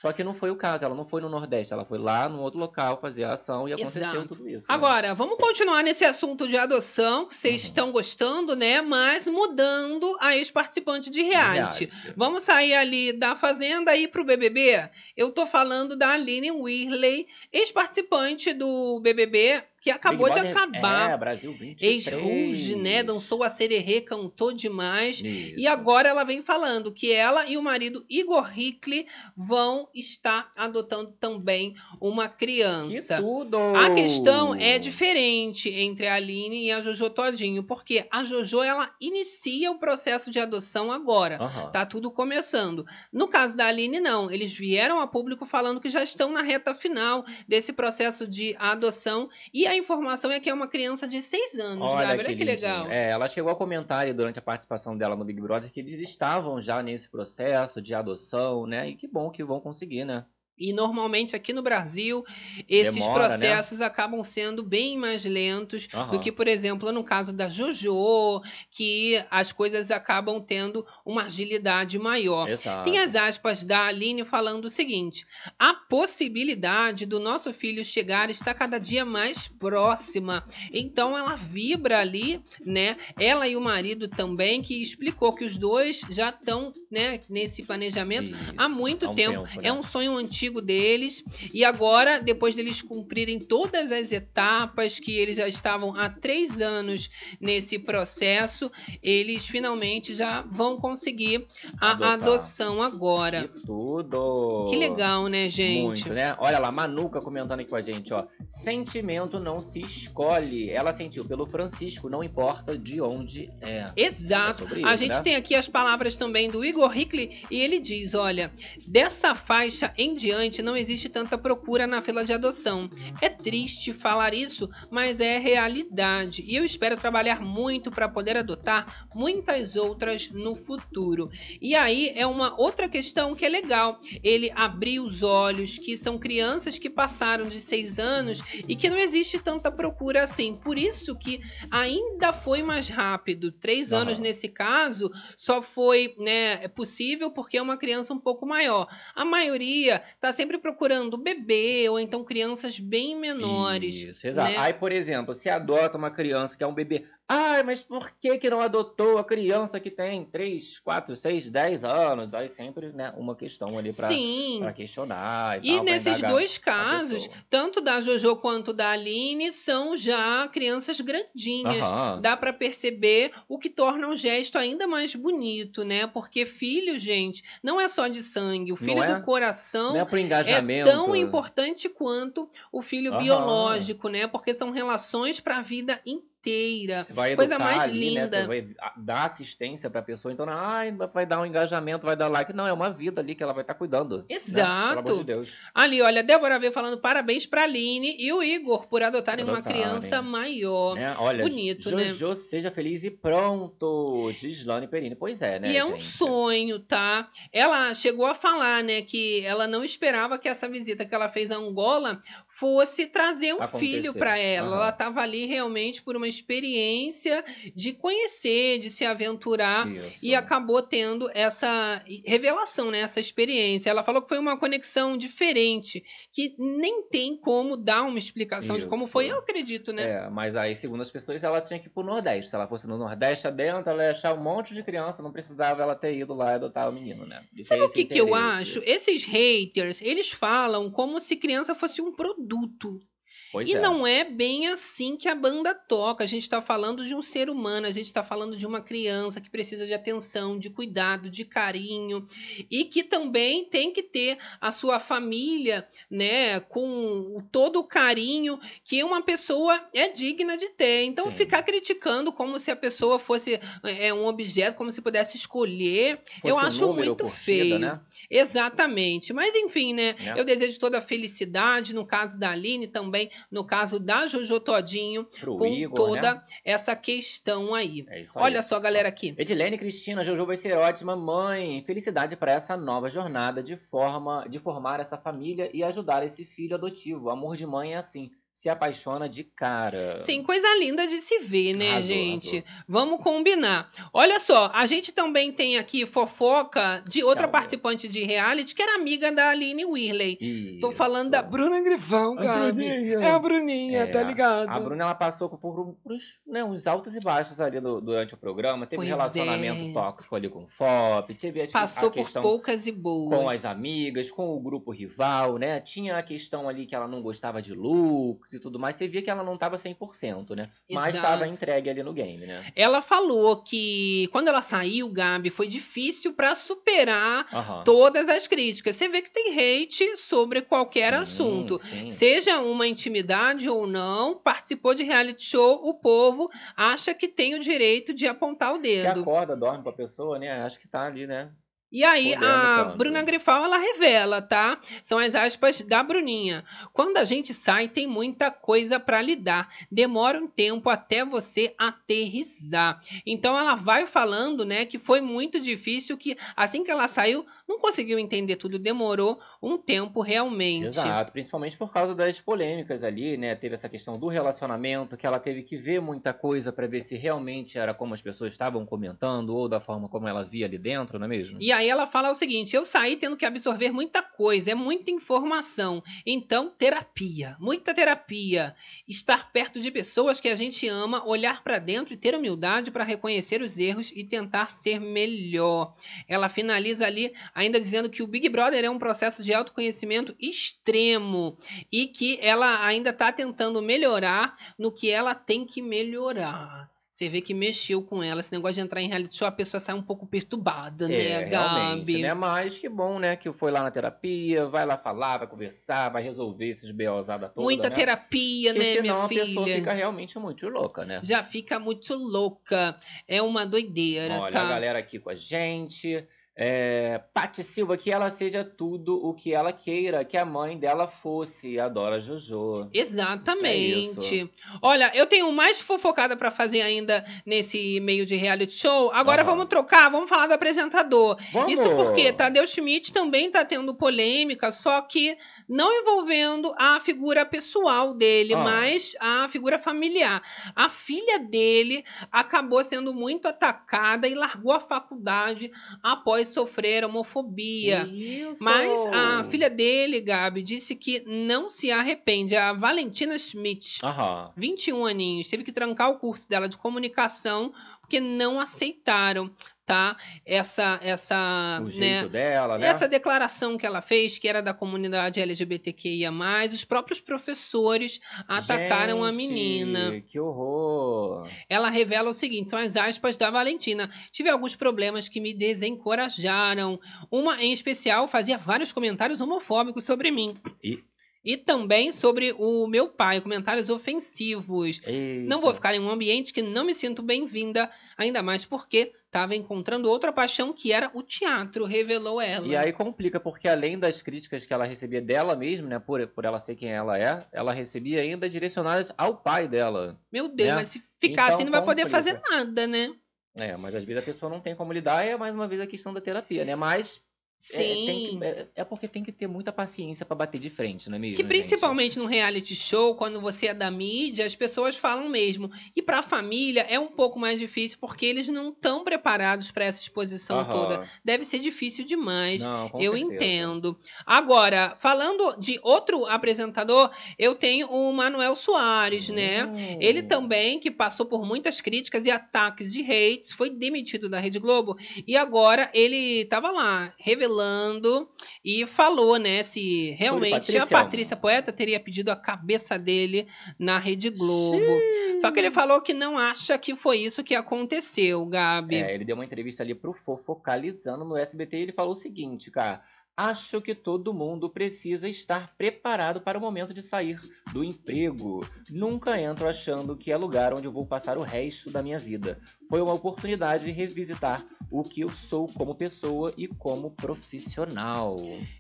Só que não foi o caso, ela não foi no Nordeste, ela foi lá no outro local fazer a ação e aconteceu Exato. tudo isso. né? Agora, vamos continuar nesse assunto de adoção, que vocês Uhum. estão gostando, né? Mas mudando a ex-participante de reality. Reality. Vamos sair ali da Fazenda e ir pro BBB? Eu tô falando da Aline Whirley, ex-participante do BBB, que acabou de Brother- acabar. É, Brasil 23. Ex-Ruge, né? Dançou a sererê, cantou demais. Isso. E agora ela vem falando que ela e o marido Igor Hickley vão estar adotando também uma Que criança. tudo! A questão é diferente entre a Aline e a Jojo Todinho, porque a Jojo ela inicia o processo de adoção agora. Aham. Tá tudo começando. No caso da Aline, não. Eles vieram a público falando que já estão na reta final desse processo de adoção. E a informação é que é uma criança de seis anos, Olha Gabi. que, Olha que lindinho. legal. É, ela chegou a comentar aí durante a participação dela no Big Brother que eles estavam já nesse processo de adoção, né? E que bom que vão conseguir, né? E normalmente aqui no Brasil, esses Demora, né? processos acabam sendo bem mais lentos do Aham. que, por exemplo, no caso da Jojo, que as coisas acabam tendo uma agilidade maior. Exato. Tem as aspas da Aline falando o seguinte: a possibilidade do nosso filho chegar está cada dia mais próxima. Então ela vibra ali, né? Ela e o marido também, que explicou que os dois já estão né, nesse planejamento Isso, há muito há um tempo. tempo, É né? um sonho antigo deles. E agora, depois deles cumprirem todas as etapas que eles já estavam há três anos nesse processo, eles finalmente já vão conseguir a Adotar. adoção agora. Que tudo! Que legal, né, gente? Muito, né? Olha lá, Manuca comentando aqui com a gente, ó. Sentimento não se escolhe. Ela sentiu pelo Francisco, não importa de onde é. Exato. É sobre a isso, gente né? tem aqui as palavras também do Igor Hickley e ele diz: olha, dessa faixa em diante não existe tanta procura na fila de adoção. É triste falar isso, mas é realidade. E eu espero trabalhar muito para poder adotar muitas outras no futuro. E aí é uma outra questão que é legal. Ele abrir os olhos que são crianças que passaram de seis anos e que não existe tanta procura assim. Por isso que ainda foi mais rápido. Três anos nesse caso só foi né, possível porque é uma criança um pouco maior. A maioria tá sempre procurando bebê ou então crianças bem menores. Isso, exato. né? Aí, por exemplo, se adota uma criança que é um bebê Ai, mas por que que não adotou a criança que tem 3, 4, 6, 10 anos? Aí sempre, né, uma questão ali pra, Sim. pra questionar e, E tal, nesses dois a casos, tanto da Jojo quanto da Aline, são já crianças grandinhas. Aham. Dá pra perceber o que torna o gesto ainda mais bonito, né? Porque filho, gente, não é só de sangue. O filho é? do coração Não é pro é engajamento. tão importante quanto o filho Aham. biológico, né? Porque são relações pra vida inteira. Você vai Coisa mais ali, né? linda. Você vai a- dar assistência pra pessoa, então, ai, vai dar um engajamento, vai dar like. Não, é uma vida ali que ela vai estar cuidando. né? Exato. amor de Deus. Ali, olha, Débora veio falando parabéns pra Aline e o Igor por adotarem uma criança maior. Né? Olha, Bonito, né? Jojo, seja feliz e pronto. Gislane Perini. Pois é, né, E é um sonho, tá? Ela chegou a falar, né, que ela não esperava que essa visita que ela fez a Angola fosse trazer um Acontecer. filho pra ela. Aham. Ela tava ali realmente por uma experiência de conhecer, de se aventurar. Isso. E acabou tendo essa revelação, né? Essa experiência. Ela falou que foi uma conexão diferente, que nem tem como dar uma explicação de como Isso. foi, eu acredito, né? É, mas aí, segundo as pessoas, ela tinha que ir pro Nordeste. Se ela fosse no Nordeste adentro, ela ia achar um monte de criança, não precisava ela ter ido lá e adotar o menino, né? E Sabe o que, que eu acho? Esses haters, eles falam como se criança fosse um produto. Pois e é. não é bem assim que a banda toca. A gente tá falando de um ser humano, a gente tá falando de uma criança que precisa de atenção, de cuidado, de carinho e que também tem que ter a sua família, né, com todo o carinho que uma pessoa é digna de ter. Então Sim. ficar criticando como se a pessoa fosse é, um objeto, como se pudesse escolher, eu Fosse um acho muito curtida, feio. né? Exatamente. Mas enfim, né? Né? Eu desejo toda a felicidade, no caso da Aline, também no caso da Jojo Todinho, Pro com Igor, toda né? essa questão aí. É isso aí. Olha só, galera, aqui. Edilene Cristina, Jojo vai ser ótima mãe. Felicidade para essa nova jornada de forma de formar essa família e ajudar esse filho adotivo. Amor de mãe é assim, se apaixona de cara. Sim, coisa linda de se ver, né, Arrasou, gente? Vamos combinar. Olha só, a gente também tem aqui fofoca de outra Calma. participante de reality, que era amiga da Aline Whirley. Tô Isso. falando da Bruna Grifão, A Gabi. Bruninha. É a Bruninha, É, tá ligado? A Bruna ela passou por, por, por uns, né, uns altos e baixos ali do- durante o programa. Teve Pois relacionamento é. tóxico ali com o FOP. Teve acho que, Passou a por questão poucas e boas. com as amigas, com o grupo rival, né? Tinha a questão ali que ela não gostava de e tudo mais. Você via que ela não tava 100%, né? Mas Exato. tava entregue ali no game, né? Ela falou que quando ela saiu, Gabi, foi difícil pra superar todas as críticas. Você vê que tem hate sobre qualquer Sim, assunto. sim. Seja uma intimidade ou não, participou de reality show, o povo acha que tem o direito de apontar o Você dedo. acorda, dorme com a pessoa, né? Acho que tá ali, né? E aí, Olhando a. Bruna Grifal, ela revela, tá? São as aspas da Bruninha. Quando a gente sai, tem muita coisa pra lidar. Demora um tempo até você aterrissar. Então, ela vai falando, né, que foi muito difícil, que assim que ela saiu, não conseguiu entender tudo. Demorou um tempo realmente. Exato, principalmente por causa das polêmicas ali, né? Teve essa questão do relacionamento, que ela teve que ver muita coisa pra ver se realmente era como as pessoas estavam comentando ou da forma como ela via ali dentro, não é mesmo? E aí ela fala o seguinte: eu saí tendo que absorver muita coisa, é muita informação. Então, terapia, muita terapia. Estar perto de pessoas que a gente ama, olhar pra dentro e ter humildade pra reconhecer os erros e tentar ser melhor. Ela finaliza ali ainda dizendo que o Big Brother é um processo de autoconhecimento extremo e que ela ainda tá tentando melhorar no que ela tem que melhorar. Você vê que mexeu com ela. Esse negócio de entrar em reality show, a pessoa sai um pouco perturbada, né, É, realmente, Gabi? né? Mas que bom, né? Que foi lá na terapia, vai lá falar, vai conversar, vai resolver esses BOzada toda, Muita né? terapia, Porque né, senão minha a pessoa filha? fica realmente muito louca, né? Já fica muito louca. É uma doideira, Olha, tá? a galera aqui com a gente. É, Pati Silva, que ela seja tudo o que ela queira que a mãe dela fosse. Adora Jojo. Exatamente. É Olha, eu tenho mais fofocada pra fazer ainda nesse meio de reality show. Agora Aham. vamos trocar, vamos falar do apresentador. Vamos! Isso porque Tadeu Schmidt também tá tendo polêmica, só que não envolvendo a figura pessoal dele, Ah. mas a figura familiar. A filha dele acabou sendo muito atacada e largou a faculdade após sofrer homofobia. Isso. Mas a filha dele, Gabi, disse que não se arrepende. A Valentina Schmidt, Aham. 21 aninhos, teve que trancar o curso dela de comunicação porque não aceitaram, tá? Essa, essa, né? dela, né? Essa declaração que ela fez, que era da comunidade LGBTQIA+, os próprios professores atacaram a Gente, menina. Que horror. Ela revela o seguinte, são as aspas da Valentina. Tive alguns problemas que me desencorajaram. Uma, em especial, fazia vários comentários homofóbicos sobre mim. E- E também sobre o meu pai, comentários ofensivos. Não vou Eita. ficar em um ambiente que não me sinto bem-vinda, ainda mais porque estava encontrando outra paixão que era o teatro, revelou ela. E aí complica, porque além das críticas que ela recebia dela mesma, né, por, por ela ser quem ela é, ela recebia ainda direcionadas ao pai dela. Meu Deus, né? mas se ficar Então assim não vai poder complica. fazer nada, né? É, mas às vezes a pessoa não tem como lidar, e é mais uma vez a questão da terapia, né? Mas é, tem Sim. que- é- é porque tem que ter muita paciência pra bater de frente, não é mesmo? Que gente? principalmente num reality show, quando você é da mídia, as pessoas falam mesmo. E pra família é um pouco mais difícil porque eles não estão preparados pra essa exposição Aham. toda. Deve ser difícil demais. Não, eu certeza. entendo. Agora, falando de outro apresentador, eu tenho o Manuel Soares, né? Hum. Ele também, que passou por muitas críticas e ataques de hates, foi demitido da Rede Globo e agora ele tava lá revelando e falou, né, se realmente Patrícia? a Patrícia Poeta teria pedido a cabeça dele na Rede Globo. Só que ele falou que não acha que foi isso que aconteceu, Gabi. É, ele deu uma entrevista ali pro Fofocalizando no SBT e ele falou o seguinte, cara. Acho que todo mundo precisa estar preparado para o momento de sair do emprego. Nunca entro achando que é lugar onde eu vou passar o resto da minha vida. Foi uma oportunidade de revisitar o que eu sou como pessoa e como profissional.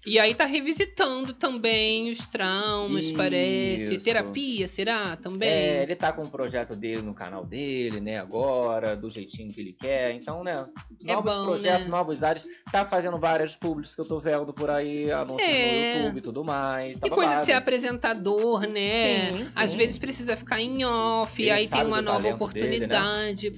E aí tá revisitando também os traumas, parece. Isso. Terapia, será? Também? É, ele tá com o projeto dele no canal dele, né, agora, do jeitinho que ele quer. Então, né, É novos bom, projetos, né? novos áreas. Tá fazendo vários públicos que eu tô vendo por aí, anúncios É. no YouTube e tudo mais. Tá Que coisa de ser apresentador, né? Sim, Às sim. vezes precisa ficar em off, Ele aí tem uma nova oportunidade.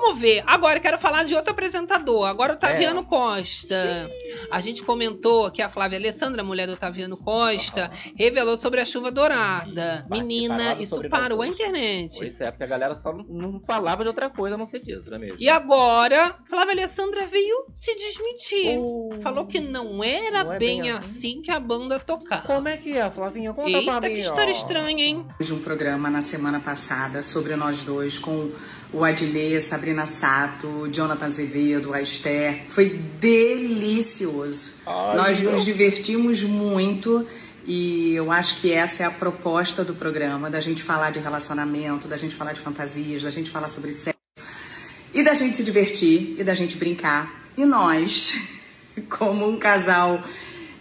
Vamos ver. Agora quero falar de outro apresentador. Agora o Taviano É. Costa. A gente comentou que a Flávia Alessandra, mulher do Taviano Costa, revelou sobre a chuva dourada. Menina, falava isso parou a internet. Pois é, porque a galera só não, falava de outra coisa a não ser disso, não é mesmo? E agora, Flávia Alessandra veio se desmentir. Oh, Falou que não era Não é bem, bem assim. assim? que a banda tocava. Como é que é, Flavinha? Conta pra Eita, mim, que história ó. estranha, hein? de um programa na semana passada sobre nós dois com o Adilê, Sabrina Sato, Jonathan Azevedo, a Esther. Foi delicioso. Ai, nós meu- nos divertimos muito e eu acho que essa é a proposta do programa, da gente falar de relacionamento, da gente falar de fantasias, da gente falar sobre sexo e da gente se divertir e da gente brincar. E nós, como um casal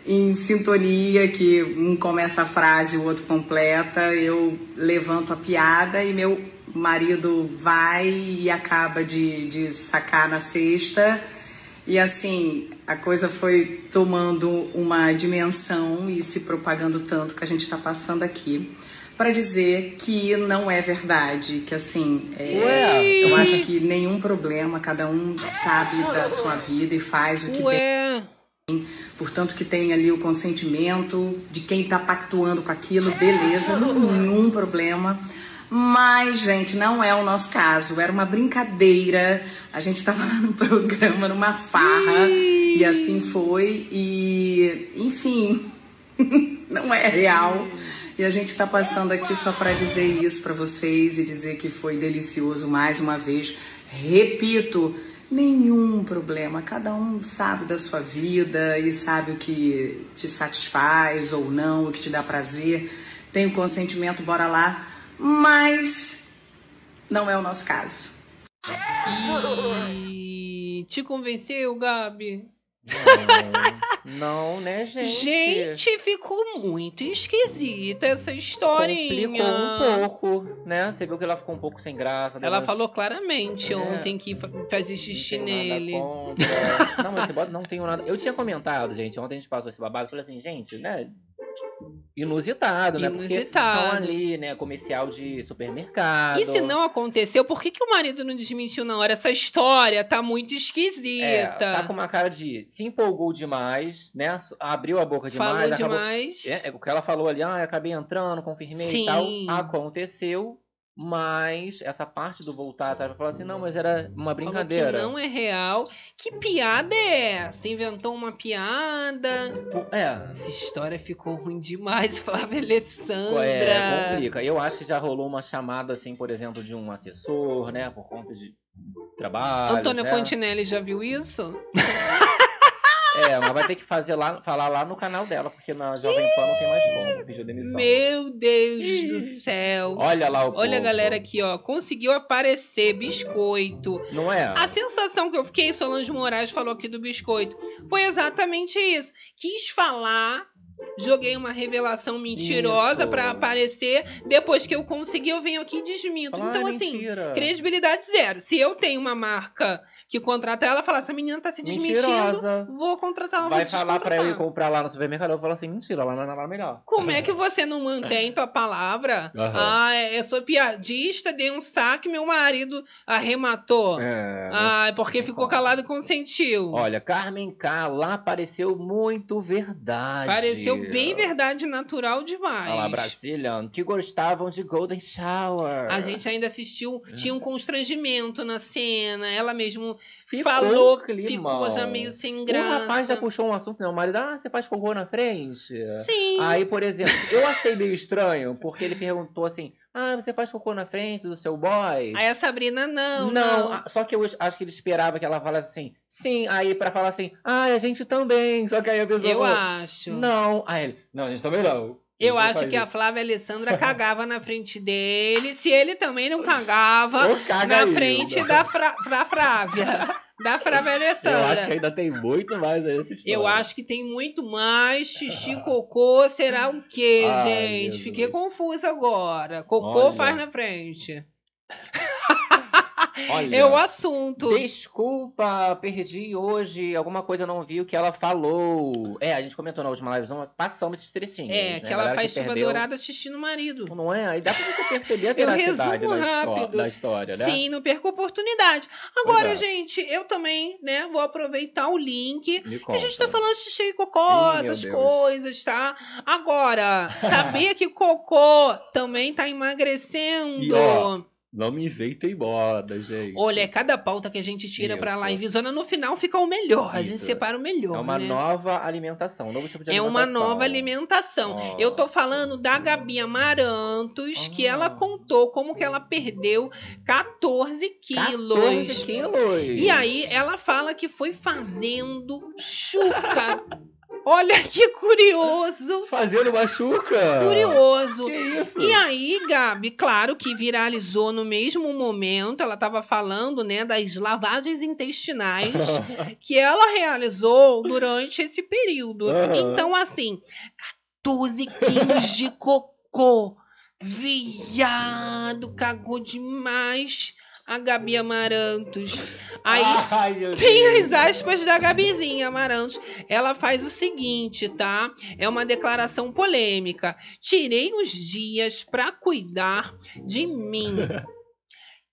em sintonia, que um começa a frase, o outro completa, eu levanto a piada e meu marido vai e acaba de, de sacar na sexta. E assim, a coisa foi tomando uma dimensão e se propagando tanto que a gente está passando aqui para dizer que não é verdade, que assim, é, eu acho que nenhum problema, cada um sabe da sua vida e faz o que bem Ué, Portanto, que tem ali o consentimento de quem está pactuando com aquilo, beleza, nenhum problema. Mas, gente, não é o nosso caso. Era uma brincadeira. A gente estava lá no programa, numa farra, e assim foi. E, enfim, não é real. E a gente está passando aqui só para dizer isso para vocês e dizer que foi delicioso mais uma vez. Repito, nenhum problema. Cada um sabe da sua vida e sabe o que te satisfaz ou não, o que te dá prazer. Tem o consentimento, bora lá. Mas não é o nosso caso. e te convenceu, Gabi? Não, né, gente? Gente, ficou muito esquisita essa historinha. Complicou um pouco, né? Você viu que ela ficou um pouco sem graça. Ela umas- falou claramente É. ontem que fa- fazer xixi Não nele. Não, mas esse bode não tenho nada. Eu tinha comentado, gente. Ontem a gente passou esse babado. Eu falei assim, gente, né? Inusitado, né? Porque Inusitado. estão ali, né? Comercial de supermercado. E se não aconteceu, por que, que o marido não desmentiu na hora? Essa história tá muito É, esquisita. tá com uma cara de se empolgou demais, né? Abriu a boca demais. Falou acabou- demais. É, é, o que ela falou ali, ah, acabei entrando, confirmei Sim. e tal. Aconteceu, mas essa parte do voltar atrás pra falar assim, não, mas era uma Falou brincadeira. que não é real. Que piada é essa? Inventou uma piada. É. Essa história ficou ruim demais, Flávia Alessandra. É, complica. Eu acho que já rolou uma chamada, assim, por exemplo, de um assessor, né? Por conta de trabalho. Antônia né? Fontinelli já viu isso? É, mas vai ter que fazer lá, falar lá no canal dela, porque na Jovem Pan não tem mais como. Pediu demissão. Meu Deus do céu. Olha lá o Olha a povo. galera aqui, ó. Conseguiu aparecer biscoito. Não é? A sensação que eu fiquei, Solange Moraes falou aqui do biscoito, foi exatamente isso. Quis falar, joguei uma revelação mentirosa pra aparecer. Depois que eu consegui, eu venho aqui e desminto. Ah, então, assim, mentira. credibilidade zero. Se eu tenho uma marca que contrata ela, fala, essa menina tá se desmentindo, Mentirosa. vou contratar ela, Vai falar pra ele comprar lá no supermercado, eu falo assim, mentira, lá não é melhor. Como é que você não mantém tua palavra? Aham. Ah, eu sou piadista, dei um saque, meu marido arrematou. É. Ah, porque ficou calado e consentiu. Olha, Carmen K lá pareceu muito verdade. Pareceu bem verdade natural demais. Olha lá, Brasilian, que gostavam de Golden Shower. A gente ainda assistiu, tinha um constrangimento na cena. Ela mesmo Ficou falou, clima. ficou já meio sem O graça. rapaz já puxou um assunto, né? O marido, ah, você faz cocô na frente? Sim. Aí, por exemplo, eu achei meio estranho, porque ele perguntou assim, ah, você faz cocô na frente do seu boy? Aí a Sabrina, não, não. a- só que eu acho que ele esperava que ela falasse assim, sim, aí pra falar assim, ah, a gente também. Só que aí a pessoa Eu falou, acho. Não. Aí ele, não, a gente também não. Eu acho que a isso." Flávia Alessandra cagava na frente dele. Se ele também não cagava caga na frente da, Fra, da Flávia. Da Flávia Eu acho que ainda tem muito mais aí. Eu acho que tem muito mais. Xixi, cocô, será o quê, Ai, gente? Jesus. Fiquei confusa agora. Cocô Olha. faz na frente. Olha, É o assunto. Desculpa, perdi hoje. Alguma coisa eu não vi o que ela falou. É, a gente comentou na última live, passamos esses trechinhos. É, né? que ela faz chuva perdeu. dourada xixi no marido. Não é? Aí dá pra você perceber a veracidade da, rápido. da história, né? Sim, não perco oportunidade. Agora, é. gente, eu também, né, vou aproveitar o link. A gente tá falando de xixi e cocô, Ih, essas coisas, tá? Agora, sabia que cocô também tá emagrecendo? E, ó, Não me inventem moda, gente. Olha, é cada pauta que a gente tira pra Isso. live zona, no final fica o melhor. A gente Isso. separa o melhor. É uma né? nova alimentação, um novo tipo de É alimentação. uma nova alimentação. Eu tô falando da Gabi Amarantos, que ela contou como que ela perdeu 14 quilos. 14 quilos. E aí ela fala que foi fazendo chuca. Olha que curioso. Fazendo machuca. Curioso. Que isso? E aí, Gabi, claro que viralizou no mesmo momento. Ela estava falando, né, das lavagens intestinais que ela realizou durante esse período. Então, assim, 14 quilos de cocô. Viado, cagou demais a Gabi Amarantos. Aí, Ai, meu tem as aspas da Gabizinha Amarantos. Ela faz o seguinte, tá? É uma declaração polêmica. Tirei os dias pra cuidar de mim.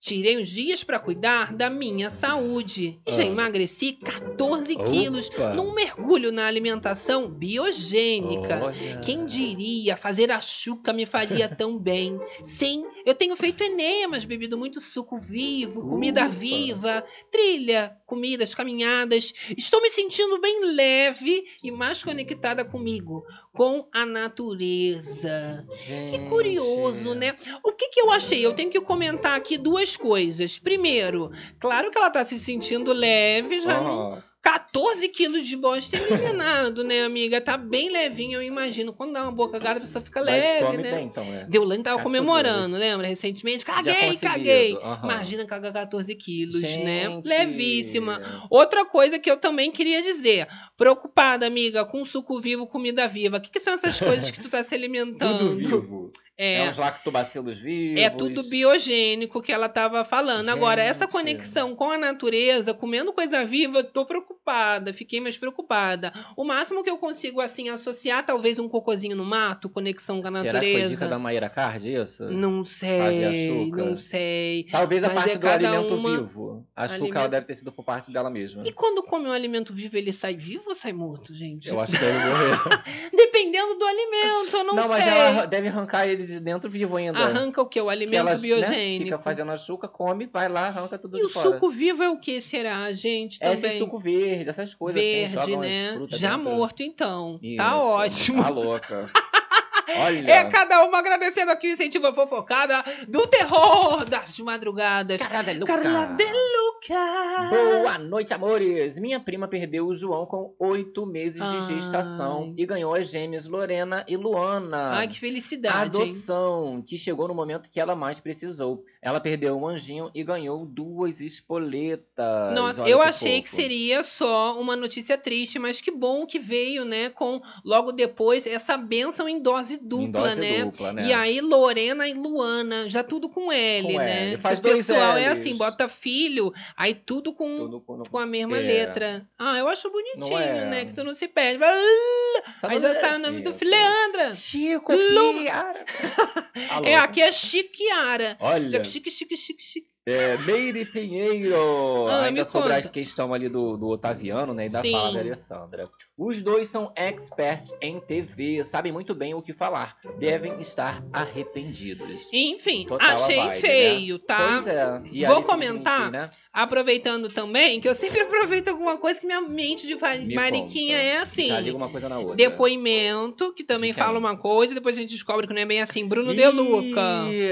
Tirei os dias pra cuidar da minha saúde. E já Ah. emagreci 14 quilos Opa. num mergulho na alimentação biogênica. Olha. Quem diria fazer a chuca me faria tão bem? Sim, eu tenho feito enemas, bebido muito suco vivo, comida Ufa. viva, trilha, comidas, caminhadas. Estou me sentindo bem leve e mais conectada comigo, com a natureza. Que curioso, né? O que, que eu achei? Eu tenho que comentar aqui duas coisas. Primeiro, claro que ela tá se sentindo leve, já não 14 quilos de bosta eliminado, né, amiga? Tá bem levinho, eu imagino. Quando dá uma boca garra, a pessoa fica mas leve, né? bem, então, é. Deulane tava 14 comemorando, lembra? Recentemente. Caguei, caguei. aham. Imagina cagar 14 quilos, né? Gente. Levíssima. Outra coisa que eu também queria dizer. Preocupada, amiga, com suco vivo, comida viva. O que, que são essas coisas que tu tá se alimentando? Tudo vivo. É. É uns lactobacilos vivos. É tudo biogênico que ela tava falando. Agora, essa Gente. conexão com a natureza, comendo coisa viva, tô preocupada. fiquei mais preocupada. O máximo que eu consigo, assim, associar, talvez um cocôzinho no mato, conexão com a Será que foi natureza. dica da Mayra Card isso? Não Fazer sei, açúcar? não sei. Talvez a Mas parte é do alimento uma- vivo. A açúcar alimento- deve ter sido por parte dela mesma. E quando come um alimento vivo, ele sai vivo ou sai morto, gente? Eu acho que deve morrer. Dependendo do alimento, eu não, Não, sei. mas ela deve arrancar ele de dentro vivo ainda. Arranca o quê? O Que alimento ela, né, biogênico. fica fazendo açúcar, come, vai lá, arranca tudo E de o fora. suco vivo é o que será, gente? É Também. esse suco verde, essas coisas assim, Verde, jogam as né? Já dentro. morto, então. Isso, Tá ótimo. Tá louca. Olha. É cada uma agradecendo aqui o incentivo fofocada do terror das madrugadas. Carla de Luca. Carla de Luca. Boa noite, amores! Minha prima perdeu o João com oito meses de Ai. gestação e ganhou as gêmeas Lorena e Luana. Ai, que felicidade, hein? Adoção, que chegou no momento que ela mais precisou. Ela perdeu um anjinho e ganhou duas espoletas. Nossa, Olha eu que achei que fofo. seria só uma notícia triste, mas que bom que veio, né, com logo depois essa bênção em dose dupla, dose né? dupla, né? E aí Lorena e Luana, já tudo com L, Com né? L. Faz o dois pessoal é Ls. assim, bota filho, aí tudo com Tudo com- com a mesma É. letra. Ah, eu acho bonitinho, é? né? Que tu não se perde. Vai, Só Aí já é sai o nome do filho, Leandra. Chico, Lu- Chiara. É, aqui é Chiquiara. Olha. Chique, chique, chique, chique. É, Meire Pinheiro, Ah, ainda sobre a conta. questão ali do, do Otaviano, né, e da Sim. fala da Alessandra. Os dois são experts em TV, sabem muito bem o que falar, devem estar arrependidos. Enfim, Total a achei vibe, feio, né? tá? Pois é. E Vou ali se comentar, né? Aproveitando também, que eu sempre aproveito alguma coisa que minha mente de Me mariquinha conta. é assim. Já liga uma coisa na outra. Depoimento, que também De fala uma coisa, e depois a gente descobre que não é bem assim. Bruno De Ih, Luca.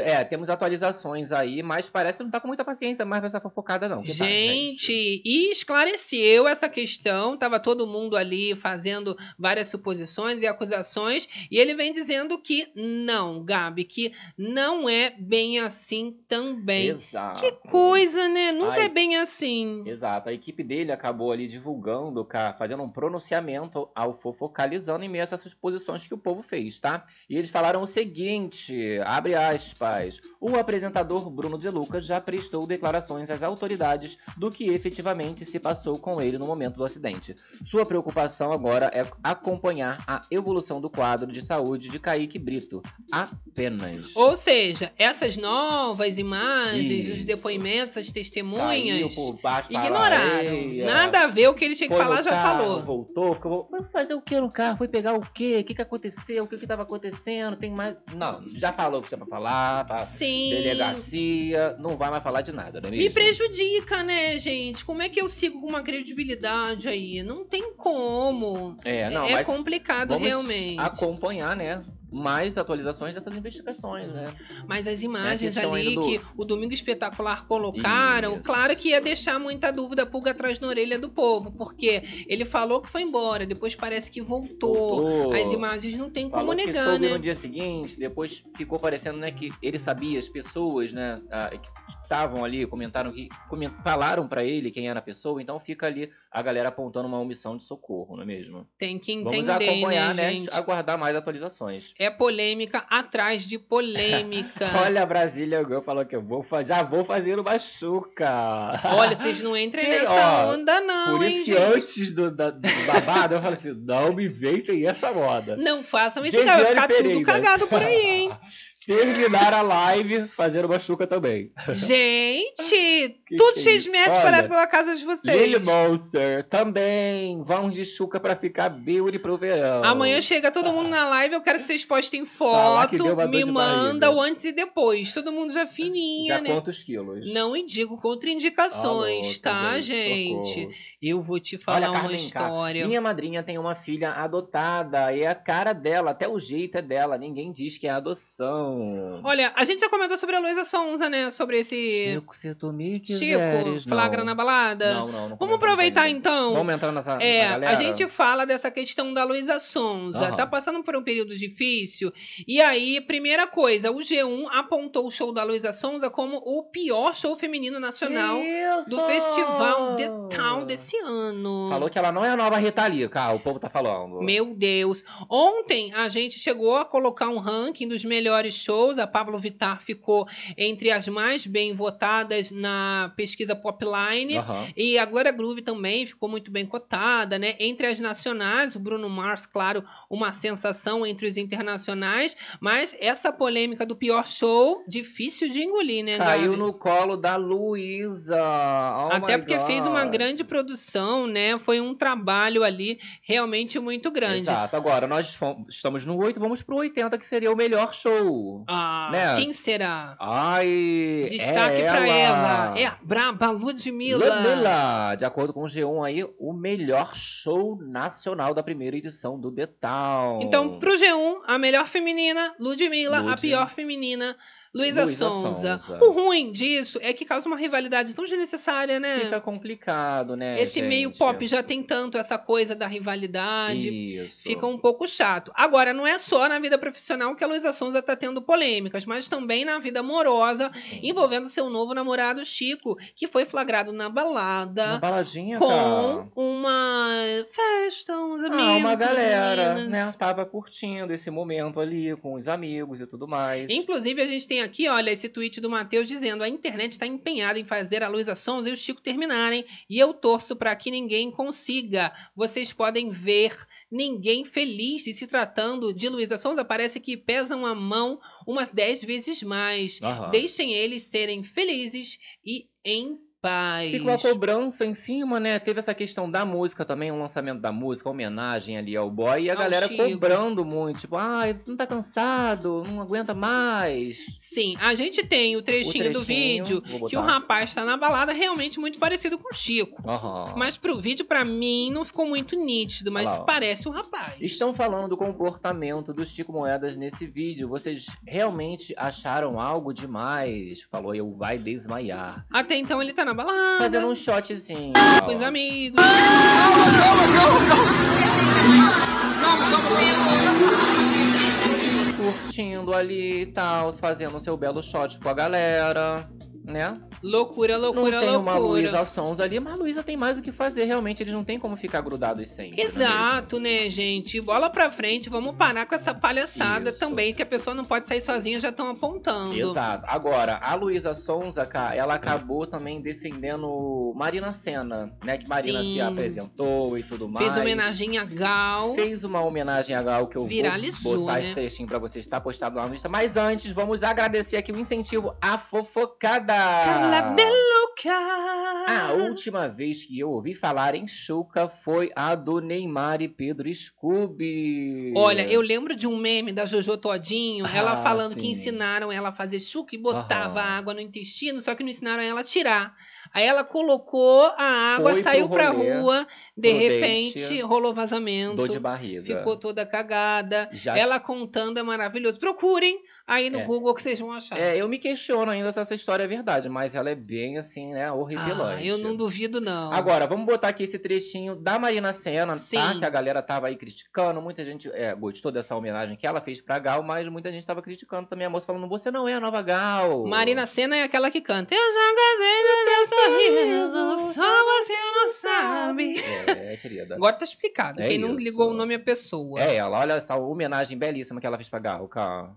É, temos atualizações aí, mas parece que não tá com muita paciência mais pra essa fofocada, não. Que tá, Gente, e esclareceu essa questão. Tava todo mundo ali fazendo várias suposições e acusações. E ele vem dizendo que não, Gabi, que não é bem assim também. Exato. Que coisa, né? Nunca Ai. é bem assim. Exato, a equipe dele acabou ali divulgando, fazendo um pronunciamento ao fofocalizando em meio a essas suposições que o povo fez, tá? E eles falaram o seguinte, abre aspas, o apresentador Bruno De Luca já prestou declarações às autoridades do que efetivamente se passou com ele no momento do acidente. Sua preocupação agora é acompanhar a evolução do quadro de saúde de Kaique Brito, apenas. Ou seja, essas novas imagens, os Isso. depoimentos, as testemunhas, da ignoraram. areia. Nada a ver o que ele tinha que falar, já carro, falou. Voltou, ficou, foi fazer o que no carro? Foi pegar o quê? O que, que aconteceu? O que, que tava acontecendo? Tem mais. Não, já falou o que tinha pra falar, pra Sim. delegacia, não vai mais falar de nada, não é mesmo? Me prejudica, né, gente? Como é que eu sigo com uma credibilidade aí? Não tem como. É, não, é mas complicado realmente. acompanhar, né? Mais atualizações dessas investigações, né? Mas as imagens questão ali do- que o Domingo Espetacular colocaram, Isso. claro que ia deixar muita dúvida, pulga atrás na orelha do povo, porque ele falou que foi embora, depois parece que voltou. Voltou. As imagens não tem como Falou que negar, soube né? no dia seguinte, depois ficou parecendo né, que ele sabia, as pessoas né, ah, que estavam ali, comentaram que falaram pra ele quem era a pessoa, então fica ali a galera apontando uma omissão de socorro, não é mesmo? Tem que Vamos entender, acompanhar, né, né? Aguardar mais atualizações. É polêmica atrás de polêmica. Olha, a Brasília Girl falou que eu vou, já vou fazer uma chuca. Olha, vocês não entrem Que, nessa ó, onda, não, Por isso hein, que gente? antes do, da- do babado eu falei assim: não me inventem essa moda. Não façam isso, cara. Vai Gesiane ficar tudo Pereira. cagado por aí, hein? Terminar a live fazendo uma chuca também. Gente, tudo que é cheio de Olha, espalhado pela casa de vocês. Lily Monster também. Vamos de chuca pra ficar beauty pro verão. Amanhã chega todo mundo na live, eu quero que vocês postem foto, me manda o antes e depois. Todo mundo já fininha, Já né? quantos quilos? Não indico contraindicações, Tá tá, louca, gente? Eu vou te falar Olha, uma Carmen história. Minha madrinha tem uma filha adotada. E a cara dela, até o jeito é dela. Ninguém diz que é adoção. Olha, a gente já comentou sobre a Luísa Sonza, né? Sobre esse Chico, se tu me Chico, quiseres, flagra não. na balada. Não, não, não Vamos aproveitar ainda. então. Vamos entrar nessa É, a gente fala dessa questão da Luísa Sonza. Aham. Tá passando por um período difícil. E aí, primeira coisa, o G1 apontou o show da Luísa Sonza como o pior show feminino nacional Isso! do festival The real desse ano. Falou que ela não é a nova Rita Lee, cara. O povo tá falando. Meu Deus. Ontem a gente chegou a colocar um ranking dos melhores shows. A Pablo Vittar ficou entre as mais bem votadas na pesquisa Popline. Aham. E a Glória Groove também ficou muito bem cotada, né? Entre as nacionais, o Bruno Mars, claro, uma sensação entre os internacionais. Mas essa polêmica do pior show, difícil de engolir, né, Caiu Gabi? no colo da Luísa. Oh Até porque fez uma God. grande produção, né? Foi um trabalho ali realmente muito grande. Exato. Agora, nós fom- estamos no 8, vamos pro 80, que seria o melhor show. Ah, Né? quem será? Ai, Destaque é pra ela. ela. É a braba Ludmilla. Ludmilla. De acordo com o G1 aí, o melhor show nacional da primeira edição do The Town. Então, pro G1, a melhor feminina, Ludmilla. A pior feminina, Luísa Sonza. Sonza. O ruim disso é que causa uma rivalidade tão desnecessária, né? Fica complicado, né, Esse meio gente? pop já tem tanto essa coisa da rivalidade. Isso. Fica um pouco chato. Agora, não é só na vida profissional que a Luísa Sonza tá tendo polêmicas, mas também na vida amorosa, envolvendo seu novo namorado Chico, que foi flagrado na balada. Uma baladinha, com uma festa, uns amigos. Ah, uma galera, né? Tava curtindo esse momento ali com os amigos e tudo mais. Inclusive, a gente tem aqui, olha, esse tweet do Matheus dizendo: a internet está empenhada em fazer a Luísa Sonza e o Chico terminarem, e eu torço para que ninguém consiga. Vocês podem ver ninguém feliz. E se tratando de Luísa Sonza, parece que pesam a mão umas 10 vezes mais. Aham. Deixem eles serem felizes e em paz. Fica uma cobrança em cima, né? Teve essa questão da música também, um lançamento da música, homenagem ali ao boy, e a Ao galera Chico. cobrando muito. Tipo, ai, você não tá cansado, não aguenta mais. Sim, a gente tem o trechinho, do trechinho, vídeo vou que o rapaz tá na balada realmente muito parecido com o Chico. Aham. Mas pro vídeo, pra mim, não ficou muito nítido, mas Olha lá, ó. parece o rapaz. Estão falando do comportamento do Chico Moedas nesse vídeo. Vocês realmente acharam algo demais? Falou, eu vai desmaiar. Até então ele tá na balada, Fazendo um shotzinho. com os amigos. Curtindo ali e tal, fazendo seu belo shot com a galera, né? Loucura, loucura, não tem uma loucura. Luísa Sons ali, mas a Luísa tem mais o que fazer, realmente. Eles não tem como ficar grudados sempre. é mesmo? Exato, né, gente? Bola pra frente, vamos parar com essa palhaçada também, que a pessoa não pode sair sozinha, já estão apontando. Exato. Agora, a Luísa Sonza, ela acabou também defendendo Marina Senna, né? Que Marina Sim. se apresentou e tudo mais. Fez homenagem a Gal. Fez uma homenagem a Gal que eu Viralizou, vou botar né? esse trechinho pra vocês, tá postado lá no Insta. Mas antes, vamos agradecer aqui o incentivo à fofocada. Carla de Luca. A última vez que eu ouvi falar em Chuca foi a do Neymar e Pedro Scooby. Olha, eu lembro de um meme da Jojo Todinho, ela Ah, falando que sim. ensinaram ela a fazer chuca e botava Aham. água no intestino, só que não ensinaram ela a tirar. Aí ela colocou a água, Foi saiu pra rolê, rua, de repente date, rolou vazamento. Dor de barriga. Ficou toda cagada. Já- Ela contando é maravilhoso. Procurem aí no É. Google que vocês vão achar. É, eu me questiono ainda se essa história é verdade, mas ela é bem assim, né, horripilante. Ah, eu não duvido, não. Agora, vamos botar aqui esse trechinho da Marina Senna, tá? Sim. Que a galera tava aí criticando. Muita gente é, gostou dessa homenagem que ela fez pra Gal, mas muita gente tava criticando também a moça, falando: você não é a nova Gal. Marina Senna é aquela que canta. Eu já gozei do teu sorriso, só você não sabe. É, querida. Agora tá explicado. É Quem não isso. ligou o nome à pessoa. É ela, olha essa homenagem belíssima que ela fez pra Gal, cara.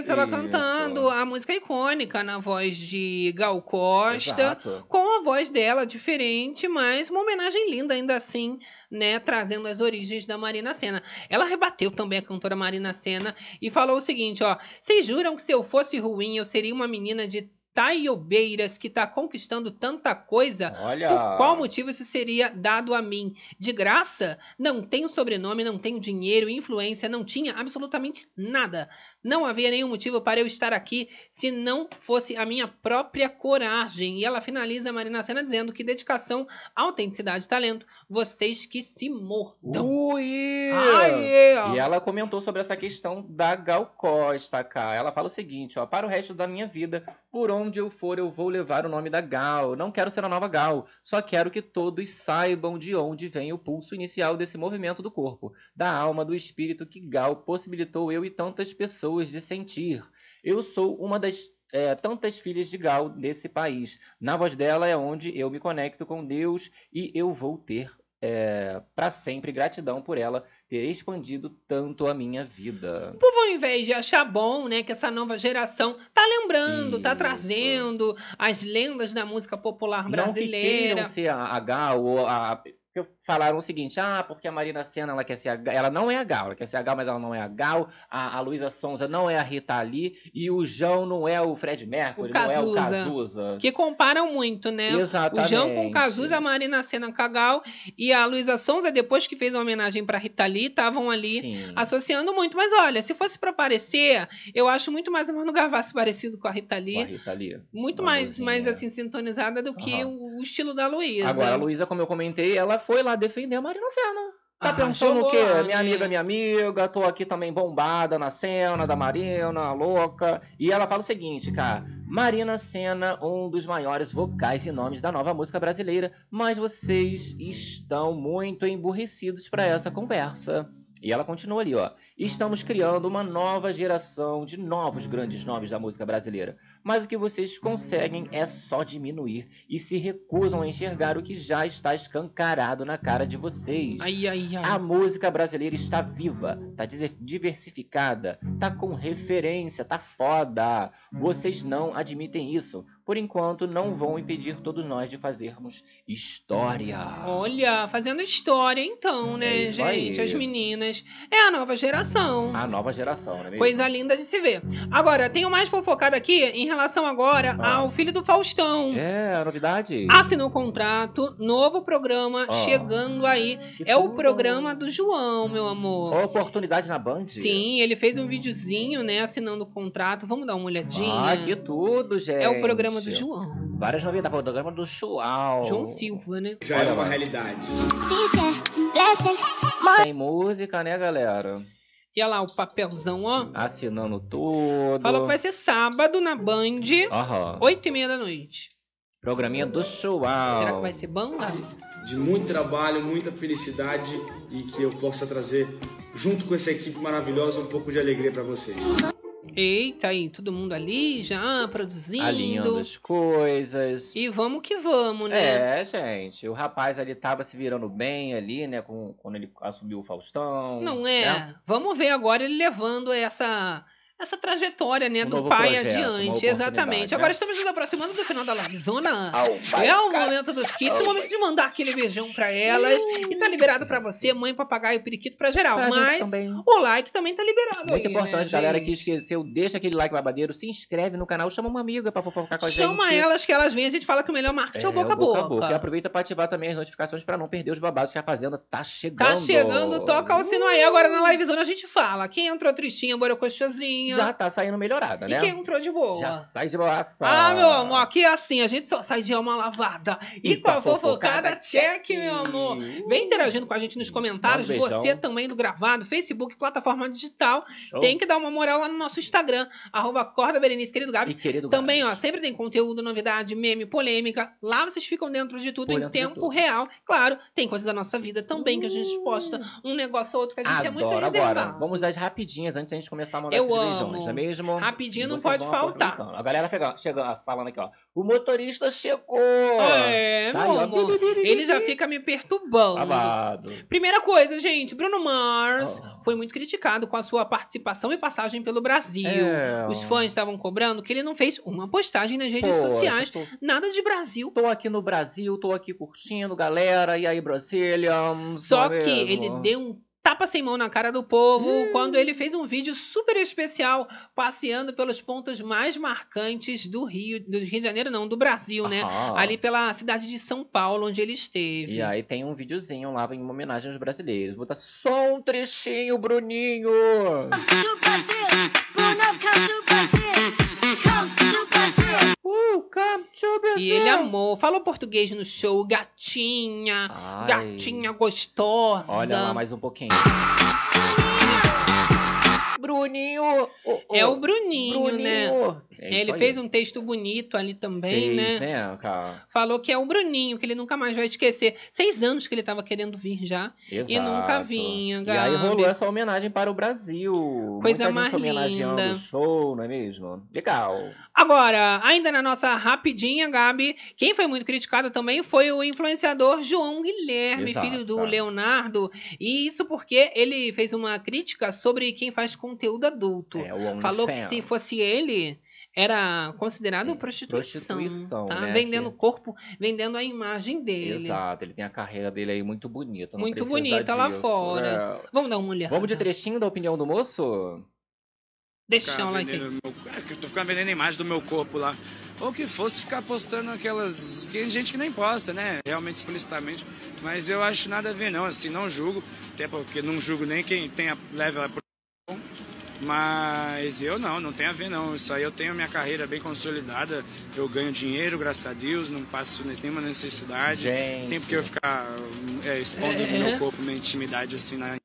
Isso, ela Isso. cantando a música icônica na voz de Gal Costa, Exato. com a voz dela diferente, mas uma homenagem linda ainda assim, né, trazendo as origens da Marina Senna. Ela rebateu também a cantora Marina Senna e falou o seguinte, ó: "Vocês juram que se eu fosse ruim, eu seria uma menina de Taiobeiras que tá conquistando tanta coisa? Olha. Por qual motivo isso seria dado a mim? De graça? Não tenho sobrenome, não tenho dinheiro, influência, não tinha absolutamente nada. Não havia nenhum motivo para eu estar aqui se não fosse a minha própria coragem. E ela finaliza a Marina Senna dizendo que dedicação, autenticidade e talento, vocês que se mordam. Ui! Aê, ó. E ela comentou sobre essa questão da Gal Costa, cara. Ela fala o seguinte, ó, para o resto da minha vida, Por onde eu for, eu vou levar o nome da Gal. Não quero ser a nova Gal. Só quero que todos saibam de onde vem o pulso inicial desse movimento do corpo, da alma, do espírito que Gal possibilitou eu e tantas pessoas de sentir. Eu sou uma das é, tantas filhas de Gal desse país. Na voz dela é onde eu me conecto com Deus e eu vou ter é, para sempre gratidão por ela ter expandido tanto a minha vida. O povo, ao invés de achar bom, né, que essa nova geração tá lembrando, tá Isso. trazendo as lendas da música popular Não que brasileira. queiram ser a, Gal ou a. porque Falaram o seguinte, ah, porque a Marina Senna ela quer ser a Gal. Ela não é a Gal, ela quer ser a Gal, mas ela não é a Gal. A, a Luísa Sonza não é a Rita Lee. E o João não é o Fred Mercury, O não é o Cazuza. Que comparam muito, né? Exatamente. O João com o Cazuza, a Marina Senna com a Gal e a Luísa Sonza, depois que fez a homenagem pra Rita Lee, estavam ali Sim. associando muito. Mas olha, se fosse pra parecer, eu acho muito mais a Manu Gavassi parecido com a Rita Lee. Com a Rita Lee. Muito Uma mais, mais assim, sintonizada do que o, o estilo da Luísa. Agora, a Luísa, como eu comentei, ela foi lá defender a Marina Senna. Tá Ah, pensando o quê? lá, minha né? amiga, minha amiga, tô aqui também bombada na cena da Marina, louca. E ela fala o seguinte, cara. Marina Senna, um dos maiores vocais e nomes da nova música brasileira, mas vocês estão muito emburrecidos para essa conversa. E ela continua ali, ó. Estamos criando uma nova geração de novos grandes nomes da música brasileira. Mas o que vocês conseguem é só diminuir e se recusam a enxergar o que já está escancarado na cara de vocês. Ai, ai, ai. A música brasileira está viva, tá dizer- diversificada, tá com referência, tá foda. Vocês não admitem isso. Por enquanto, não vão impedir todos nós de fazermos história. Olha, fazendo história então, né, É isso aí. gente? As meninas. É a nova geração. A nova geração, não é mesmo? Coisa linda de se ver. Agora, tenho mais fofocada aqui em relação agora Ah. ao filho do Faustão. É, a novidade. Assinou o contrato, novo programa Ó. chegando aí. Que É o programa do João, meu amor. Oportunidade na Band? Sim, ele fez um videozinho, né, assinando o contrato. Vamos dar uma olhadinha. Ah, que tudo, gente. É o programa do João. Várias novidades. O programa do João. João Silva, né? Já é uma realidade. Tem música, né, galera? E olha lá o papelzão, ó. Assinando tudo. Falou que vai ser sábado na Band, Aham. 8 e meia da noite. Programinha do João. Será que vai ser banda? De muito trabalho, muita felicidade e que eu possa trazer, junto com essa equipe maravilhosa, um pouco de alegria para vocês. Eita, aí, todo mundo ali já produzindo. Alinhando as coisas. E vamos que vamos, né? É, gente. O rapaz ali tava se virando bem ali, né? Com, quando ele assumiu o Faustão. Não é? né? Vamos ver agora ele levando essa essa trajetória, né, Um do pai projeto, adiante. Exatamente. né? Agora estamos nos aproximando do final da livezona. Oh, é o momento dos kits, Oh, o momento de mandar aquele beijão pra elas. E tá liberado pra você, mãe, papagaio, periquito, pra geral. Pra Mas também. o like também tá liberado Muito aí, importante, né, galera, gente? que esqueceu, deixa aquele like babadeiro, se inscreve no canal, chama uma amiga pra fofocar com a gente. Chama elas que elas vêm, a gente fala que o melhor marketing é, o boca a boca. E aproveita pra ativar também as notificações pra não perder os babados que a Fazenda tá chegando. Tá chegando, toca o sino aí. Agora na livezona a gente fala. Quem entrou tristinha, borocochazinha. Já tá saindo melhorada, E né? quem entrou de boa? Já sai de boaça. Ah, meu amor, aqui é assim, a gente só sai de alma lavada. E, com a fofocada, check, meu amor. Vem interagindo com a gente nos comentários, um você também do gravado, Facebook, plataforma digital. Show. Tem que dar uma moral lá no nosso Instagram, arroba Corda Berenice, querido Gabs. E querido Também, ó, sempre tem conteúdo, novidade, meme, polêmica. Lá vocês ficam dentro de tudo em tempo tudo. real. Claro, tem coisas da nossa vida também que a gente posta um negócio ou outro que a gente é muito Adoro. reservado. Agora, vamos às rapidinhas antes da gente começar a mandar Eu amo. Não é mesmo? Rapidinho não pode faltar. A galera chega falando aqui, ó. O motorista chegou! É, Tá meu aí, amor. Ele já fica me perturbando. Babado. Primeira coisa, gente, Bruno Mars Oh. foi muito criticado com a sua participação e passagem pelo Brasil. É. Os fãs estavam cobrando que ele não fez uma postagem nas redes sociais, tô- nada de Brasil. Tô aqui no Brasil, tô aqui curtindo, galera. E aí, Brasília? Só é que mesmo? ele deu um tapa sem mão na cara do povo quando ele fez um vídeo super especial passeando pelos pontos mais marcantes do Rio, do Rio de Janeiro, não, do Brasil, né? Aham. Ali pela cidade de São Paulo, onde ele esteve. E aí tem um videozinho lá em homenagem aos brasileiros. Bota só um trechinho, Bruninho! Come to Brazil! E ele amou. Falou português no show, gatinha, Ai. gatinha gostosa. Olha lá mais um pouquinho. Bruninho! ô, ô, É o Bruninho, né? É ele fez um texto bonito ali também, Fez, né? né, cara? Falou que é o Bruninho, que ele nunca mais vai esquecer. Seis anos que ele tava querendo vir já. E nunca Exato. vinha, E aí Gabi. rolou essa homenagem para o Brasil. Coisa Muita mais gente homenageando linda. o show, não é mesmo? Legal. Agora, ainda na nossa rapidinha, Gabi, quem foi muito criticado também foi o influenciador João Guilherme, Exato, filho do. Leonardo. E isso porque ele fez uma crítica sobre quem faz conteúdo adulto. É, o Falou que se fosse ele, era considerado prostituição. prostituição, tá? né, Vendendo o que- corpo, vendendo a imagem dele. Exato, ele tem a carreira dele aí muito bonita. Muito bonita lá fora. né? Vamos dar uma olhada. Vamos de trechinho da opinião do moço? Deixa Ficar ela aqui. meu- é, eu tô ficando vendendo a imagem do meu corpo lá. Ou que fosse ficar postando aquelas. Tem gente que nem posta, né? Realmente explicitamente. Mas eu acho nada a ver, não. Assim, não julgo. Até porque não julgo nem quem tem a, leva a. Mas eu não, não tem a ver não. Isso aí eu tenho a minha carreira bem consolidada. Eu ganho dinheiro, graças a Deus, não passo nenhuma necessidade. Gente. Tem porque eu ficar é, expondo É. meu corpo, minha intimidade assim na.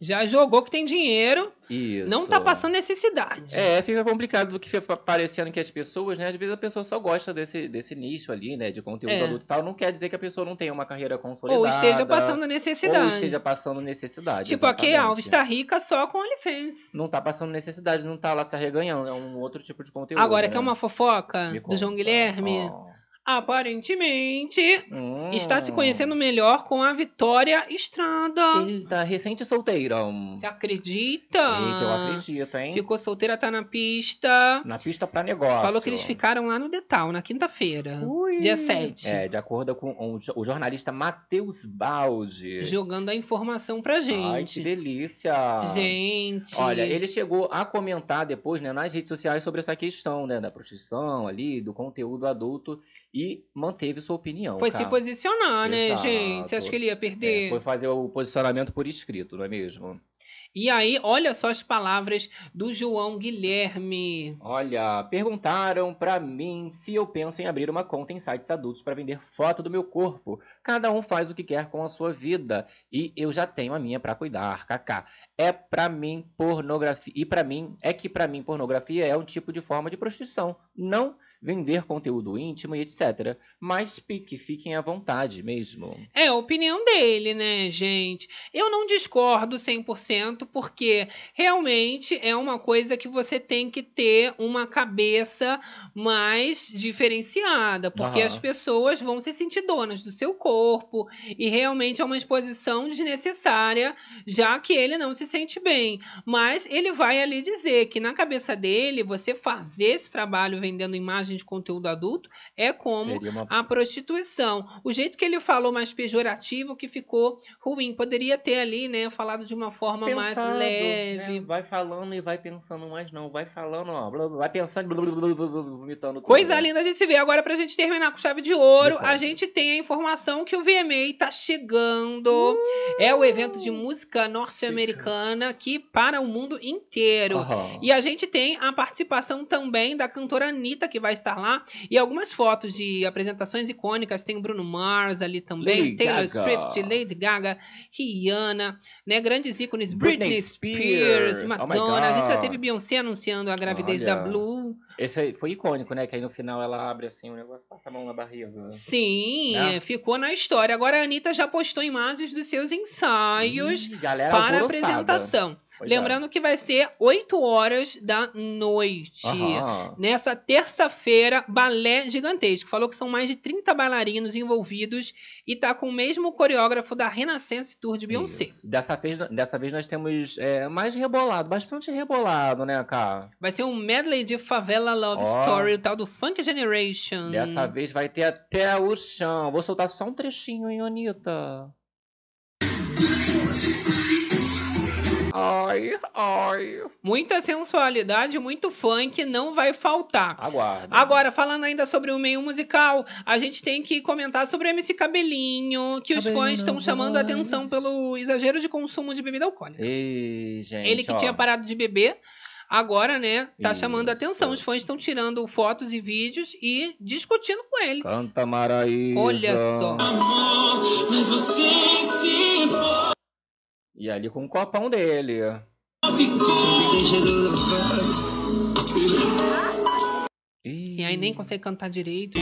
Já jogou que tem dinheiro, Isso. não tá passando necessidade. É, fica complicado do que fica parecendo que as pessoas, né? Às vezes a pessoa só gosta desse, desse nicho ali, né? De conteúdo É. adulto e tal. Não quer dizer que a pessoa não tenha uma carreira consolidada. Ou esteja passando necessidade. Ou esteja passando necessidade. Tipo, a exatamente. Alves tá rica só com OnlyFans. Não tá passando necessidade, não tá lá se arreganhando. É um outro tipo de conteúdo. Agora, né? quer uma fofoca do João. Guilherme? Ó. Aparentemente, Hum. está se conhecendo melhor com a Vitória Estrada. Eita, recente solteira. Você acredita? Eita, eu acredito, hein? Ficou solteira, tá na pista. Na pista pra negócio. Falou que eles ficaram lá no Detal, na quinta-feira. Dia 7. É, de acordo com o jornalista Matheus Baldi. Jogando a informação pra gente. Ai, que delícia. Gente. Olha, ele chegou a comentar depois, né, nas redes sociais sobre essa questão, né, da prostituição ali, do conteúdo adulto e manteve sua opinião. Foi cara. se posicionar, né, Exato. gente? Você acha que ele ia perder? É, foi fazer o posicionamento por escrito, não é mesmo? E aí, olha só as palavras do João Guilherme. Olha, perguntaram pra mim se eu penso em abrir uma conta em sites adultos pra vender foto do meu corpo. Cada um faz o que quer com a sua vida e eu já tenho a minha pra cuidar. KK. É pra mim pornografia e pra mim é que pra mim pornografia é um tipo de forma de prostituição, não vender conteúdo íntimo e etc. Mas pique, fiquem à vontade mesmo. É a opinião dele, né, gente? Eu não discordo 100%, porque realmente é uma coisa que você tem que ter uma cabeça mais diferenciada, porque Aham. as pessoas vão se sentir donas do seu corpo e realmente é uma exposição desnecessária, já que ele não se sente bem. Mas ele vai ali dizer que na cabeça dele, você fazer esse trabalho vendendo imagens de conteúdo adulto é como uma a prostituição. O jeito que ele falou mais pejorativo que ficou ruim. Poderia ter ali, né, falado de uma forma mais Pensado, leve. né? Vai falando e vai pensando mais não. Vai falando, ó. blá, blá, Vai pensando, blá, blá, blá, blá, blá, vomitando tudo. Coisa linda de se ver. Agora, pra gente terminar com chave de ouro, a gente tem a informação que o VMA tá chegando. É o evento de música norte-americana que para o mundo inteiro. Aham. E a gente tem a participação também da cantora Anitta, que vai estar lá. E algumas fotos de apresentações icônicas. Tem o Bruno Mars ali também. Lady Taylor Gaga. Swift, Lady Gaga, Rihanna, né? Grandes ícones. Britney Britney, Spears. Spears, Oh Madonna. a gente já teve Beyoncé anunciando a gravidez Olha. da Blue. Esse foi icônico, né? Que aí no final ela abre assim o negócio, passa a mão na barriga. Sim, Né? ficou na história. Agora a Anitta já postou imagens dos seus ensaios Ih, para a apresentação. Pois é. Lembrando que vai ser 8 horas da noite. Aham. Nessa terça-feira, balé gigantesco. Falou que são mais de 30 bailarinos envolvidos e tá com o mesmo coreógrafo da Renaissance Tour de Beyoncé. Isso. Dessa vez, dessa vez nós temos é, mais rebolado, bastante rebolado, né, cara? Vai ser um medley de Favela Love Ó. Story, o tal do Funk Generation. Dessa vez vai ter até o chão. Vou soltar só um trechinho, hein, Anitta? Ai, ai. Muita sensualidade, muito funk, não vai faltar. Aguarda. Agora, falando ainda sobre o meio musical, a gente tem que comentar sobre o MC Cabelinho, que os Cabelinho fãs estão chamando a atenção pelo exagero de consumo de bebida alcoólica. Ei, gente. Ele que ó. tinha parado de beber, agora, né, tá chamando a Isso. atenção. Os fãs estão tirando fotos e vídeos e discutindo com ele. Canta Maraísa. Olha só. Mas você se for. E ali com o copão dele. E aí nem consegue cantar direito.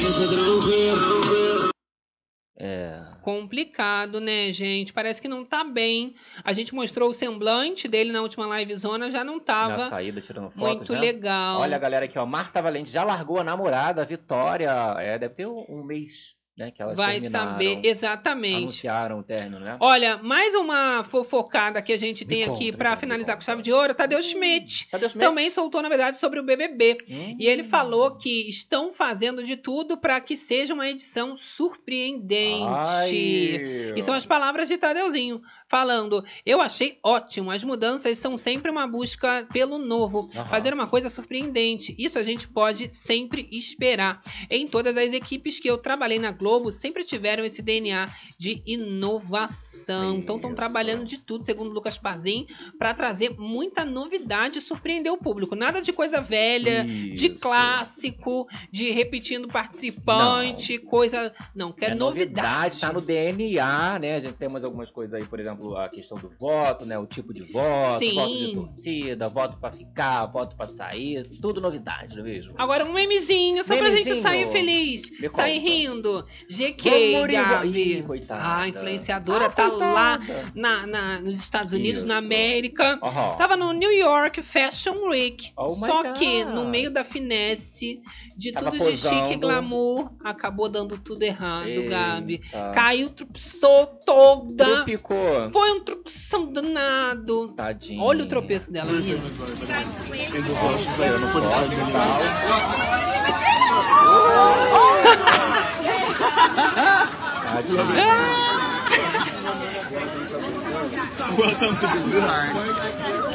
É. Complicado, né, gente? Parece que não tá bem. A gente mostrou o semblante dele na última live zona, já não Na tava saída, tirando fotos, muito né? legal. Olha a galera aqui, ó. Marta Valente já largou a namorada, a Vitória. É, deve ter um, um mês, né? Que elas Vai saber exatamente. Anunciaram o término, né? Olha, mais uma fofocada que a gente tem conta, aqui conta, finalizar com chave de ouro, Tadeu Schmidt. Tadeu Schmidt? Também soltou, na verdade, sobre o BBB. Hum. E ele falou que estão fazendo de tudo pra que seja uma edição surpreendente. Ai. E são as palavras de Tadeuzinho, falando: Eu achei ótimo, as mudanças são sempre uma busca pelo novo, Aham. fazer uma coisa surpreendente. Isso a gente pode sempre esperar. Em todas as equipes que eu trabalhei na Globo, sempre tiveram esse DNA de inovação. Então estão trabalhando de tudo, segundo o Lucas Pazin, para trazer muita novidade e surpreender o público. Nada de coisa velha, de Isso. clássico, de repetindo participante, coisa. Não, quer É novidade. tá no DNA, né? A gente temos algumas coisas aí, por exemplo, a questão do voto, né? O tipo de voto, Sim. voto de torcida, voto pra ficar, voto pra sair, tudo novidade, não é mesmo? Agora um memezinho, só pra gente Memezinho. sair feliz, sair rindo. GK, Ih, Gabi. coitada. A influenciadora Ah, tá coitada. lá na, na- nos Estados Unidos, na Isso. América. Aham. Tava no New York Fashion Week. Oh só God. que no meio da finesse, de Tava tudo de chique e posando. glamour, acabou dando tudo errado, Eita. Gabi. Caiu, tropeçou toda. Trupicou. Foi um tropeção danado. Tadinho. Olha o tropeço dela, menina.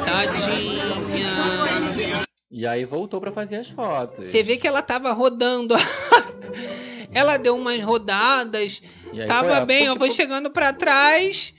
Tadinha. E aí voltou pra fazer as fotos. Você vê que ela tava rodando. ela deu umas rodadas. E aí Tava bem, ó. Foi puc. chegando pra trás.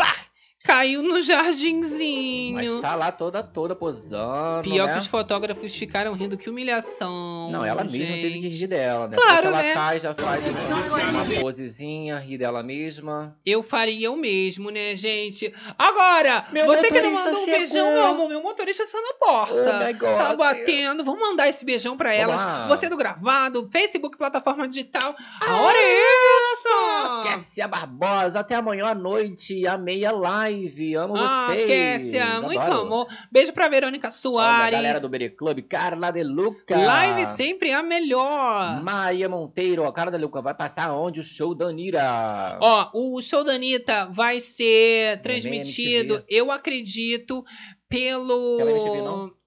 Pá! Caiu no jardinzinho. Mas tá lá toda, toda posando, Pior né? que os fotógrafos ficaram rindo. Que humilhação. Não, ela mesma gente. teve que rir dela, né? Claro, Porque ela né? sai, já faz uma, uma posezinha, ri dela mesma. Eu faria o mesmo, né, gente? Agora, Meu você que não mandou um chegou. beijão, meu amor, meu motorista está na porta. Oh tá batendo. Vamos mandar esse beijão pra elas. lá. Você do gravado, Facebook, plataforma digital. A hora é essa! Kessia Barbosa, até amanhã à noite, a meia live. Amo Ah, vocês. Kessia, muito amor. Beijo pra Verônica Olha, a Soares. galera do Bere Club, Carla De Luca. Live sempre a melhor. Maria Monteiro, ó, Carla De Luca, vai passar onde o show da Anira? Ó, o show da Anitta vai ser transmitido, eu acredito, pelo. Pela MTV, não?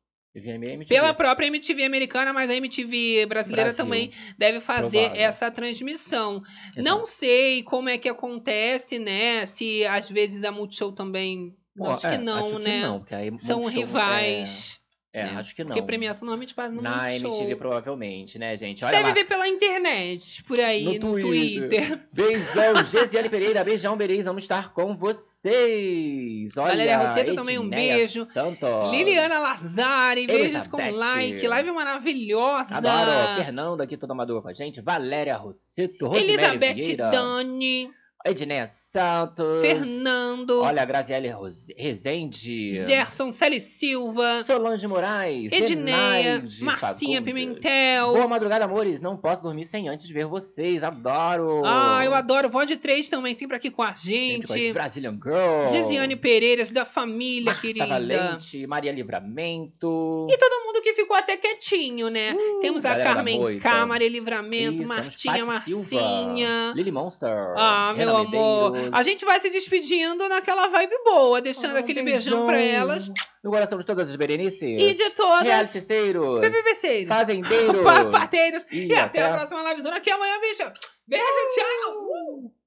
Pela própria MTV americana, mas a MTV brasileira Brasil. também deve fazer Provável. essa transmissão. Não sei como é que acontece, né? Se às vezes a Multishow também. Acho é, que não, acho que né? não, porque aí São Multishow, rivais. É, é, né? acho que não. Porque premiação normalmente faz no Na. MTV, provavelmente, né, gente? Você Olha deve lá. ver pela internet, por aí, no, Twitter. Beijão, Gesiane Pereira. Beijão, Bereis. Vamos estar com vocês. Olha, Valéria Rosseto também, um beijo. Santos. Liliana Lazari, beijos com like. Live maravilhosa. Adoro. Fernanda aqui toda madura com a gente. Valéria Rosseto. Rosemary Elizabeth Vieira. Dani. Edneia Santos. Fernando. Olha, a Graziele Rezende. Gerson Celi Silva. Solange Moraes. Edneia. Zenaide Marcinha Fagundes. Pimentel. Boa madrugada, amores. Não posso dormir sem antes ver vocês. Adoro. Ah, eu adoro. Vó de três também, sempre aqui com a Sempre com gente. Brazilian Girl. Gesiane Pereiras, da família, Marta querida. Valente, Maria Livramento. E todo mundo ficou até quietinho, né? Temos a Uh, galera da Carmen moita. K, Maria Livramento, Isso, temos Martinha Marcinha. Lily Monster. Ah, meu amor. Medeiros. A gente vai se despedindo naquela vibe boa, deixando Ah, aquele beijão. beijão pra elas. No coração de todas as Berenices. E de todas. Realiticeiros. BBBceiros. Fazendeiros. Papateiros. E E, até até a próxima livezona aqui amanhã, bicha. Beijo, tchau. Uh!